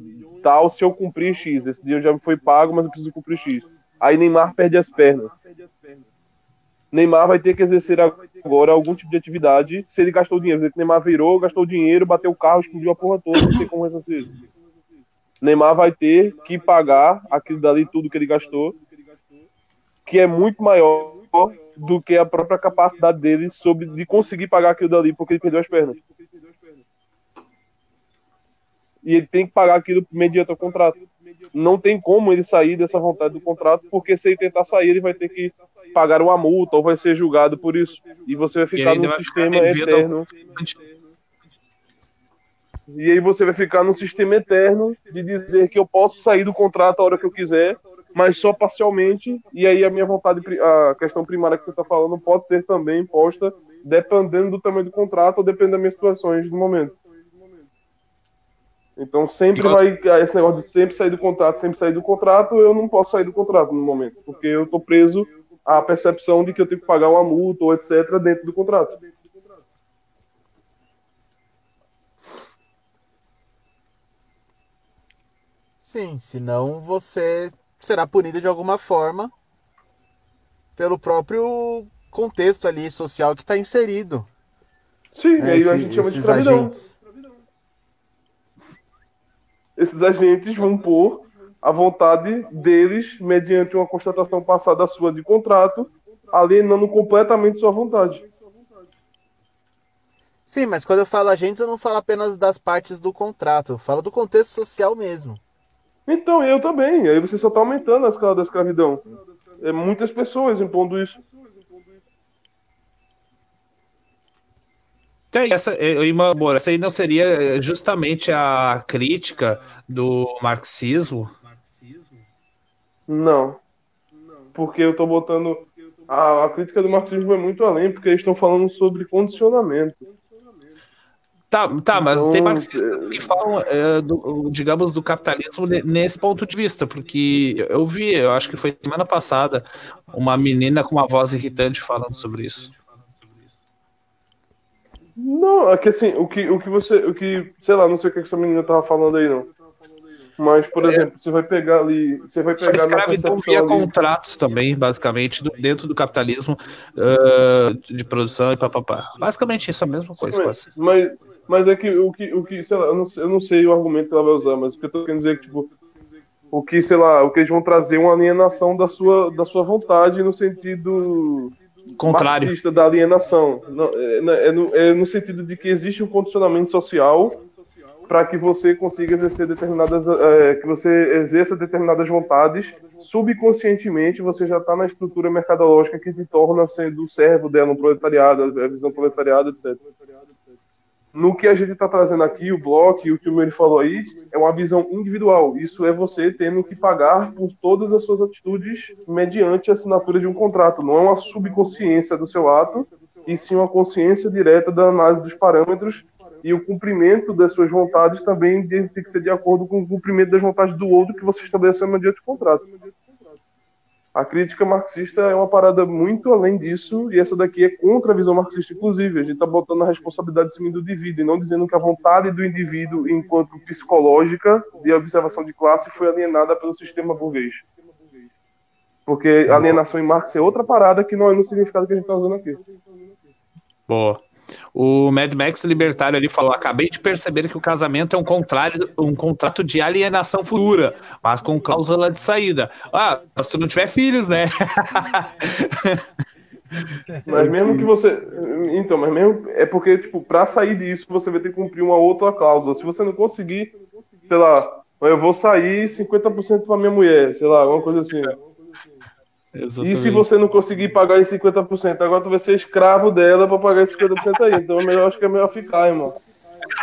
tal se eu cumprir X. Esse dia já me foi pago, mas eu preciso cumprir X. Aí Neymar perde as pernas. Neymar vai ter que exercer agora algum tipo de atividade se ele gastou dinheiro. Que Neymar virou, gastou dinheiro, bateu o carro, explodiu a porra toda, não sei como ressarcir isso. Neymar vai ter que pagar aquilo dali, tudo que ele gastou, que é muito maior do que a própria capacidade dele sobre de conseguir pagar aquilo dali, porque ele perdeu as pernas. E ele tem que pagar aquilo mediante o contrato. Não tem como ele sair dessa vontade do contrato, porque se ele tentar sair, ele vai ter que pagar uma multa ou vai ser julgado por isso. E você vai ficar num sistema ficar eterno. E aí você vai ficar num sistema eterno de dizer que eu posso sair do contrato a hora que eu quiser, mas só parcialmente. E aí a minha vontade, a questão primária que você está falando, pode ser também imposta dependendo do tamanho do contrato ou dependendo das minhas situações no momento. Então sempre vai esse negócio de sempre sair do contrato, sempre sair do contrato, eu não posso sair do contrato no momento, porque eu estou preso à percepção de que eu tenho que pagar uma multa ou etc dentro do contrato. Sim, senão você será punido de alguma forma pelo próprio contexto ali social que está inserido. Sim, é, aí esse, a gente chama de escravidão. Agentes. Esses agentes vão pôr a vontade deles, mediante uma constatação passada sua de contrato, alienando completamente sua vontade. Sim, mas quando eu falo agentes, eu não falo apenas das partes do contrato, eu falo do contexto social mesmo. Então, eu também. Aí você só está aumentando a escala da escravidão. É muitas pessoas impondo isso. Tem essa, Imabora, essa aí não seria justamente a crítica do marxismo? Não. Porque eu estou botando. A, a crítica do marxismo é muito além, porque eles estão falando sobre condicionamento. Tá, tá, mas então, tem marxistas que falam, é, do, digamos, do capitalismo nesse ponto de vista, porque eu vi, eu acho que foi semana passada, uma menina com uma voz irritante falando sobre isso. Não, é que assim, o que, o que você, o que, sei lá, não sei o que essa menina tava falando aí, não. Mas, por é. exemplo, você vai pegar ali. Você vai pegar escravidão via ali... contratos também, basicamente, do, dentro do capitalismo uh, de produção e papapá. Basicamente isso é a mesma coisa. Sim, mas, mas é que o que, o que sei lá, eu não, eu não sei o argumento que ela vai usar, mas o que eu tô querendo dizer é que, tipo, o que, sei lá, o que eles vão trazer é uma alienação da sua, da sua vontade no sentido contrário marxista da alienação. Não, é, é, no, é no sentido de que existe um condicionamento social para que você consiga exercer determinadas, é, que você exerça determinadas vontades, subconscientemente você já está na estrutura mercadológica que te torna sendo servo dela, um proletariado, a visão proletariada, etc no que a gente está trazendo aqui, o bloco e o que o Mary falou aí, é uma visão individual. Isso é você tendo que pagar por todas as suas atitudes mediante a assinatura de um contrato. Não é uma subconsciência do seu ato, e sim uma consciência direta da análise dos parâmetros e o cumprimento das suas vontades também tem que ser de acordo com o cumprimento das vontades do outro que você estabeleceu mediante o contrato. A crítica marxista é uma parada muito além disso, e essa daqui é contra a visão marxista, inclusive. A gente está botando a responsabilidade em cima do indivíduo, e não dizendo que a vontade do indivíduo, enquanto psicológica, de observação de classe, foi alienada pelo sistema burguês. Porque alienação em Marx é outra parada que não é no significado que a gente está usando aqui. Boa. O Mad Max Libertário ali falou: acabei de perceber que o casamento é um, contrário, um contrato de alienação futura, mas com cláusula de saída. Ah, se tu não tiver filhos, né? [LAUGHS] Mas mesmo que você. Então, mas mesmo. É porque, tipo, pra sair disso, você vai ter que cumprir uma outra cláusula. Se você não conseguir, sei lá, eu vou sair 50% pra minha mulher, sei lá, alguma coisa assim. Exatamente. E se você não conseguir pagar esses 50%, agora tu vai ser escravo dela para pagar esses 50% aí. Então é melhor, acho que é melhor ficar, irmão.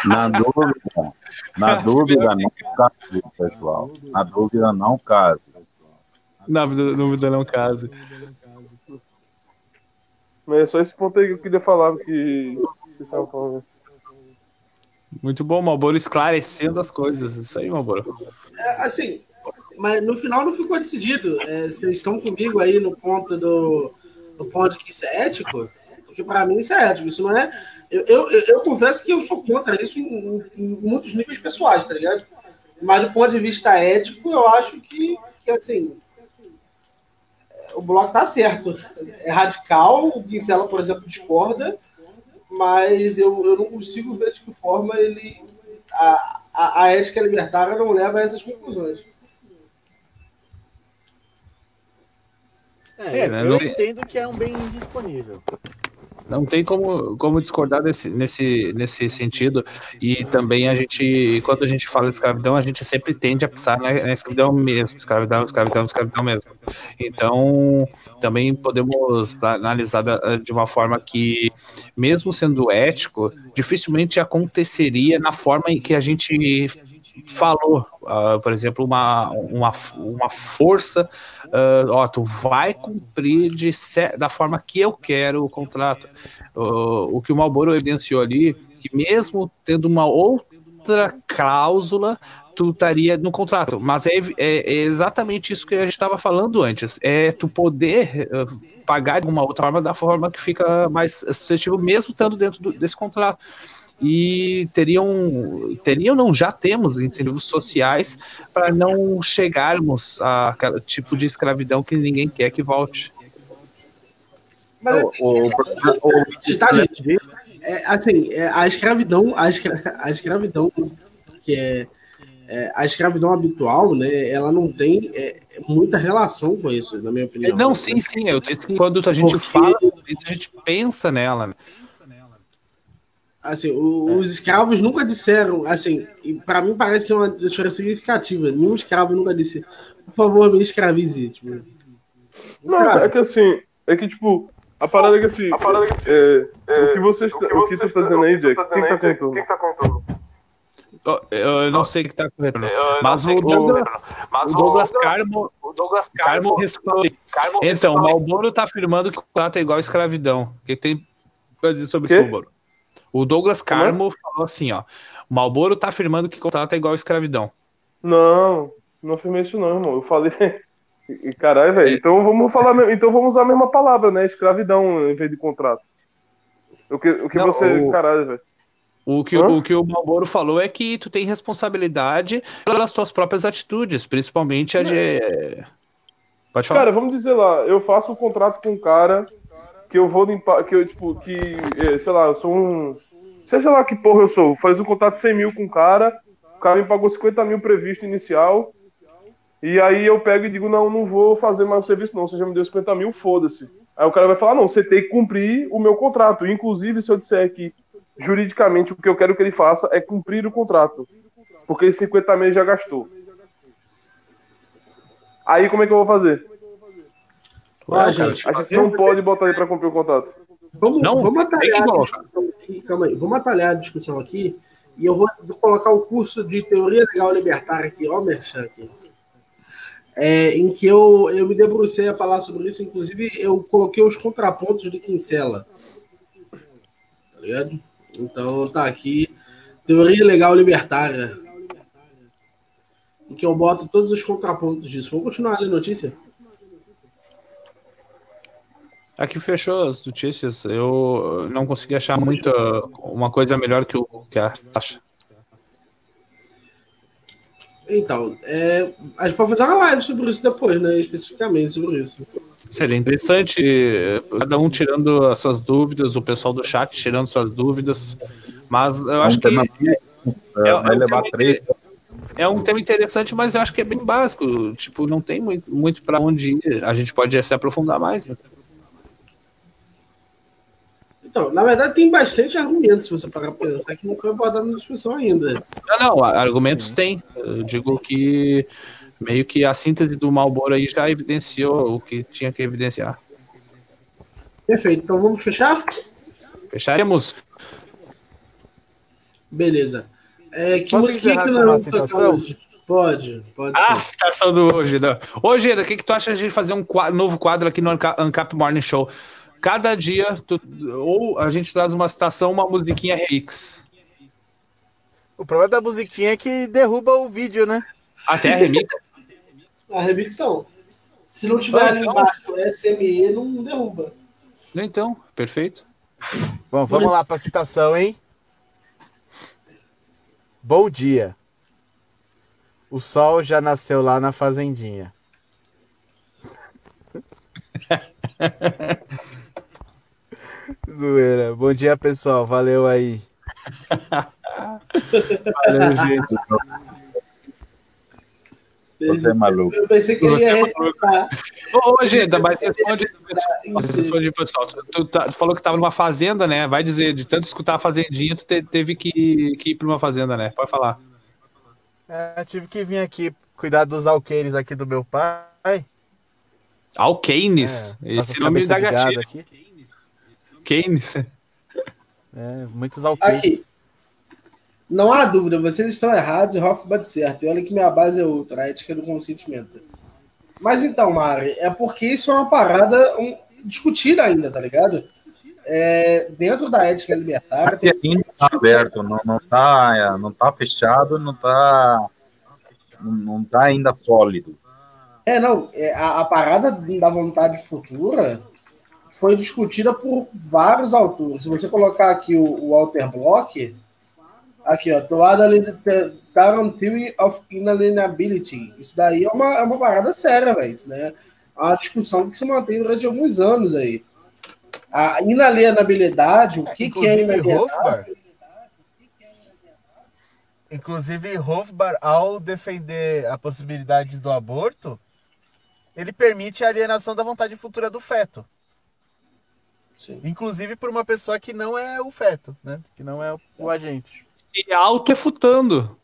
Na dúvida, na [LAUGHS] dúvida não case, pessoal. Na dúvida não case. Na dúvida não case. Mas é só esse ponto aí que eu queria falar que Muito bom, Malboro esclarecendo as coisas. Isso aí, Malboro. É, assim, mas no final não ficou decidido. É, vocês estão comigo aí no ponto do no ponto que isso é ético? Porque para mim isso é ético. Isso não é. Eu, eu, eu, confesso que eu sou contra isso em, em, muitos níveis pessoais, tá ligado? Mas do ponto de vista ético, eu acho que, que assim. O bloco tá certo. É radical, o Pincela, por exemplo, discorda, mas eu, eu não consigo ver de que forma ele. A, a, a ética libertária não leva a essas conclusões. É, é né? eu não... entendo que é um bem indisponível. Não tem como, como discordar desse, nesse, nesse sentido. E também a gente, quando a gente fala de escravidão, a gente sempre tende a pensar na, na escravidão mesmo, escravidão, escravidão, escravidão mesmo. Então, também podemos analisar de uma forma que, mesmo sendo ético, dificilmente aconteceria na forma em que a gente falou, uh, por exemplo, uma, uma, uma força, uh, ó, tu vai cumprir de da forma que eu quero o contrato. Uh, o que o Malboro evidenciou ali, que mesmo tendo uma outra cláusula, tu estaria no contrato. Mas é, é, é exatamente isso que a gente estava falando antes. É tu poder uh, pagar de uma outra forma, da forma que fica mais suscetível, mesmo estando dentro do, desse contrato e teriam, teriam não já temos incentivos sociais para não chegarmos a aquele tipo de escravidão que ninguém quer que volte. Mas assim, o, o, assim, é, a escravidão, a, escra, a escravidão que é, é, a escravidão habitual, né, ela não tem é, muita relação com isso, na minha opinião. Não, sim, sim. Eu, quando a gente Porque... fala, a gente pensa nela. Assim, o, os escravos nunca disseram, assim, para mim parece uma diferença significativa. Nenhum escravo nunca disse, por favor, me escravize. Tipo, não, cara. é que assim, é que tipo, a parada é que assim, a parada é que, é, é, o que você está, o que você está dizendo aí, Jack, quem tá contando? Quem tá contando? Eu não sei o que está correto, mas o Douglas, mas o Douglas Carmo, o Douglas Carmo respondeu. Então, o Malboro está afirmando que o contrato é igual à escravidão. O que tem para dizer sobre isso, Malboro? O Douglas Carmo falou assim, ó. O Malboro tá afirmando que contrato é igual escravidão. Não, não afirmei isso não, irmão. Eu falei. [LAUGHS] Caralho, velho. Então vamos falar. Então vamos usar a mesma palavra, né? Escravidão em vez de contrato. O que, o que não, você. O... Caralho, velho. O que, o que o Malboro falou é que tu tem responsabilidade pelas tuas próprias atitudes, principalmente a de. Pode falar. Cara, vamos dizer lá, eu faço um contrato com um cara que eu vou limpar, que eu, tipo, que, é, sei lá, eu sou um. Seja lá que porra eu sou, faz um contato de 100 mil com o cara, o cara me pagou 50 mil previsto inicial, e aí eu pego e digo, não, não vou fazer mais o serviço não, você já me deu 50 mil, foda-se. Aí o cara vai falar, não, você tem que cumprir o meu contrato, inclusive se eu disser que juridicamente o que eu quero que ele faça é cumprir o contrato, porque 50 mil já gastou. Aí como é que eu vou fazer? Ah, gente, a gente não pode botar aí para cumprir o contrato. Vamos, não, vamos atalhar a discussão aqui, calma aí, vamos atalhar a discussão aqui e eu vou, vou colocar o curso de Teoria Legal Libertária aqui, ó, Merchan aqui. É, em que eu, eu me debrucei a falar sobre isso, inclusive eu coloquei os contrapontos de Kinsella. Tá ligado? Então tá aqui, Teoria Legal Libertária. Em que eu boto todos os contrapontos disso. Vamos continuar a notícia? Aqui fechou as notícias. Eu não consegui achar muita uma coisa melhor que, o, que a taxa. Então, é, a gente pode fazer uma live sobre isso depois, né? Especificamente sobre isso. Seria interessante, cada um tirando as suas dúvidas, o pessoal do chat tirando suas dúvidas. Mas eu acho que. É, é, é, um levar três. é um tema interessante, mas eu acho que é bem básico. Tipo, não tem muito, muito para onde ir. A gente pode se aprofundar mais. Né? Então, na verdade, tem bastante argumentos, se você parar para pensar, que não foi abordado na discussão ainda. Não, não, argumentos tem. Eu digo que meio que a síntese do Malboro aí já evidenciou o que tinha que evidenciar. Perfeito, então vamos fechar? Fecharemos. Beleza. É, que Posso encerrar que com uma citação? Pode, pode ah, a citação do hoje. Hoje, o que, que tu acha de gente fazer um novo quadro aqui no Ancap Morning Show? Cada dia, tu, ou a gente traz uma citação, uma musiquinha remix. O problema da musiquinha é que derruba o vídeo, né? Até a remix? a remix não. Se não tiver ali então... embaixo SME, não derruba. Então, perfeito. Bom, vamos lá para a citação, hein? Bom dia. O sol já nasceu lá na fazendinha. [LAUGHS] Zoeira. Bom dia, pessoal. Valeu aí. Valeu, gente. Você é maluco. Eu pensei que ele ia Você é respeitar. Ô, ô mas responde, responde pessoal. Tu, tu tá- tu falou que tava numa fazenda, né? Vai dizer, de tanto escutar a fazendinha, tu te- teve que, que ir pra uma fazenda, né? Pode falar. É, tive que vir aqui cuidar dos alqueires aqui do meu pai. Alcanes. É, Esse nome da gatilho. aqui. Keynes. É, muitos alqueires. Não há dúvida, vocês estão errados e Hoff bate certo. E olha que minha base é outra, a ética do consentimento. Mas então, Mari, é porque isso é uma parada um, discutida ainda, tá ligado? É, dentro da ética libertária. Aqui ainda tá aberto, não, não, tá, não tá fechado, não tá, não, não tá ainda sólido. É, não, é, a, a parada da vontade futura foi discutida por vários autores. Se você colocar aqui o, o Walter Block, aqui, ó, Toada Tarant Theory of Inalienability. Isso daí é uma, é uma parada séria, velho. Né? É uma discussão que se mantém durante alguns anos aí. A inalienabilidade, o que, que é inalienabilidade? Hofbar, inclusive, Hofbar, ao defender a possibilidade do aborto, ele permite a alienação da vontade futura do feto. Sim. Inclusive por uma pessoa que não é o feto, né? Que não é o, o agente. Se auto-efutando.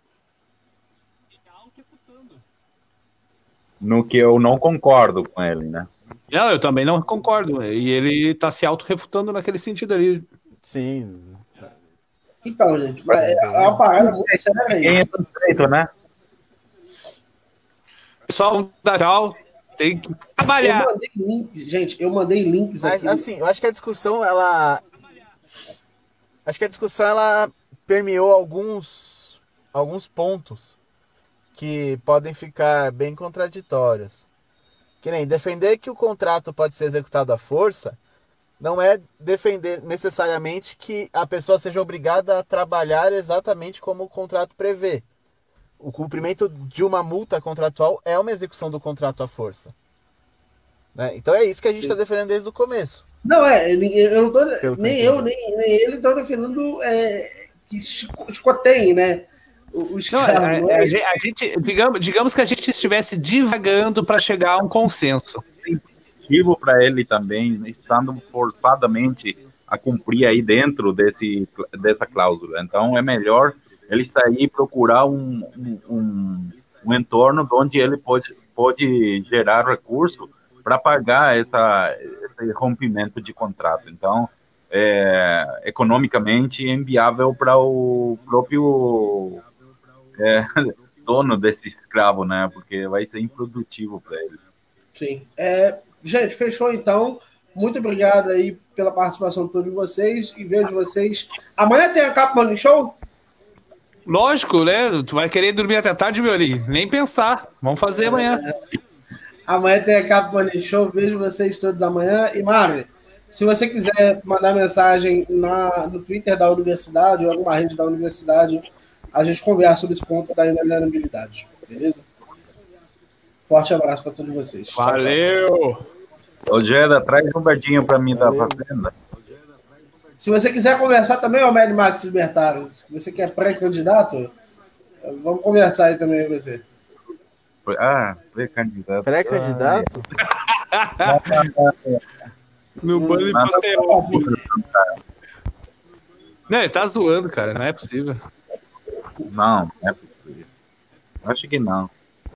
No que eu não concordo com ele, né? Não, eu também não concordo. E ele tá se auto-refutando naquele sentido ali. Sim. Então, gente, é uma parada muito séria aí. Quem é perfeito, né? Pessoal, dar tchau. Tem que Eu trabalhar. mandei links, gente, eu mandei links Mas aqui. assim, eu acho que a discussão, ela. Acho que a discussão ela permeou alguns, alguns pontos que podem ficar bem contraditórios. Que nem defender que o contrato pode ser executado à força não é defender necessariamente que a pessoa seja obrigada a trabalhar exatamente como o contrato prevê. O cumprimento de uma multa contratual é uma execução do contrato à força. Né? Então é isso que a gente está defendendo desde o começo. Não, é, eu não tô. Pelo nem eu eu, nem, nem ele estão defendendo é, que chico- chicoteiem, né? Os Não, caras, a é? gente- a gente, digamos, digamos que a gente estivesse divagando para chegar a um consenso. Motivo para ele também, estando forçadamente a cumprir aí dentro desse, dessa cláusula. Então é melhor ele sair e procurar um, um, um, entorno onde ele pode, pode gerar recurso para pagar essa, esse rompimento de contrato. Então, é, economicamente é inviável para o próprio é, [LAUGHS] dono desse escravo, né? Porque vai ser improdutivo para ele. Sim. É, gente, fechou então. Muito obrigado aí pela participação de todos vocês e vejo vocês. Amanhã tem a Morning Show? Lógico, né? Tu vai querer dormir até tarde, meu ali. Nem pensar. Vamos fazer amanhã. Amanhã tem a Morning Show. Vejo vocês todos amanhã. E, Mari, se você quiser mandar mensagem na, no Twitter da universidade ou alguma rede da universidade, a gente conversa sobre esse ponto da inalienabilidade. Beleza? Forte abraço para todos vocês. Tchau, tchau. Valeu! Ô, Geda, traz um verdinho para mim da Valeu. fazenda. Se você quiser conversar também, Mad Max Libertários, se você quer pré-candidato, vamos conversar aí também com você. Ah, pré-candidato. Pré-candidato? [LAUGHS] No bando e Nada posterior. Não, ele tá zoando, cara. Não é possível. Não, não é possível. Acho que não.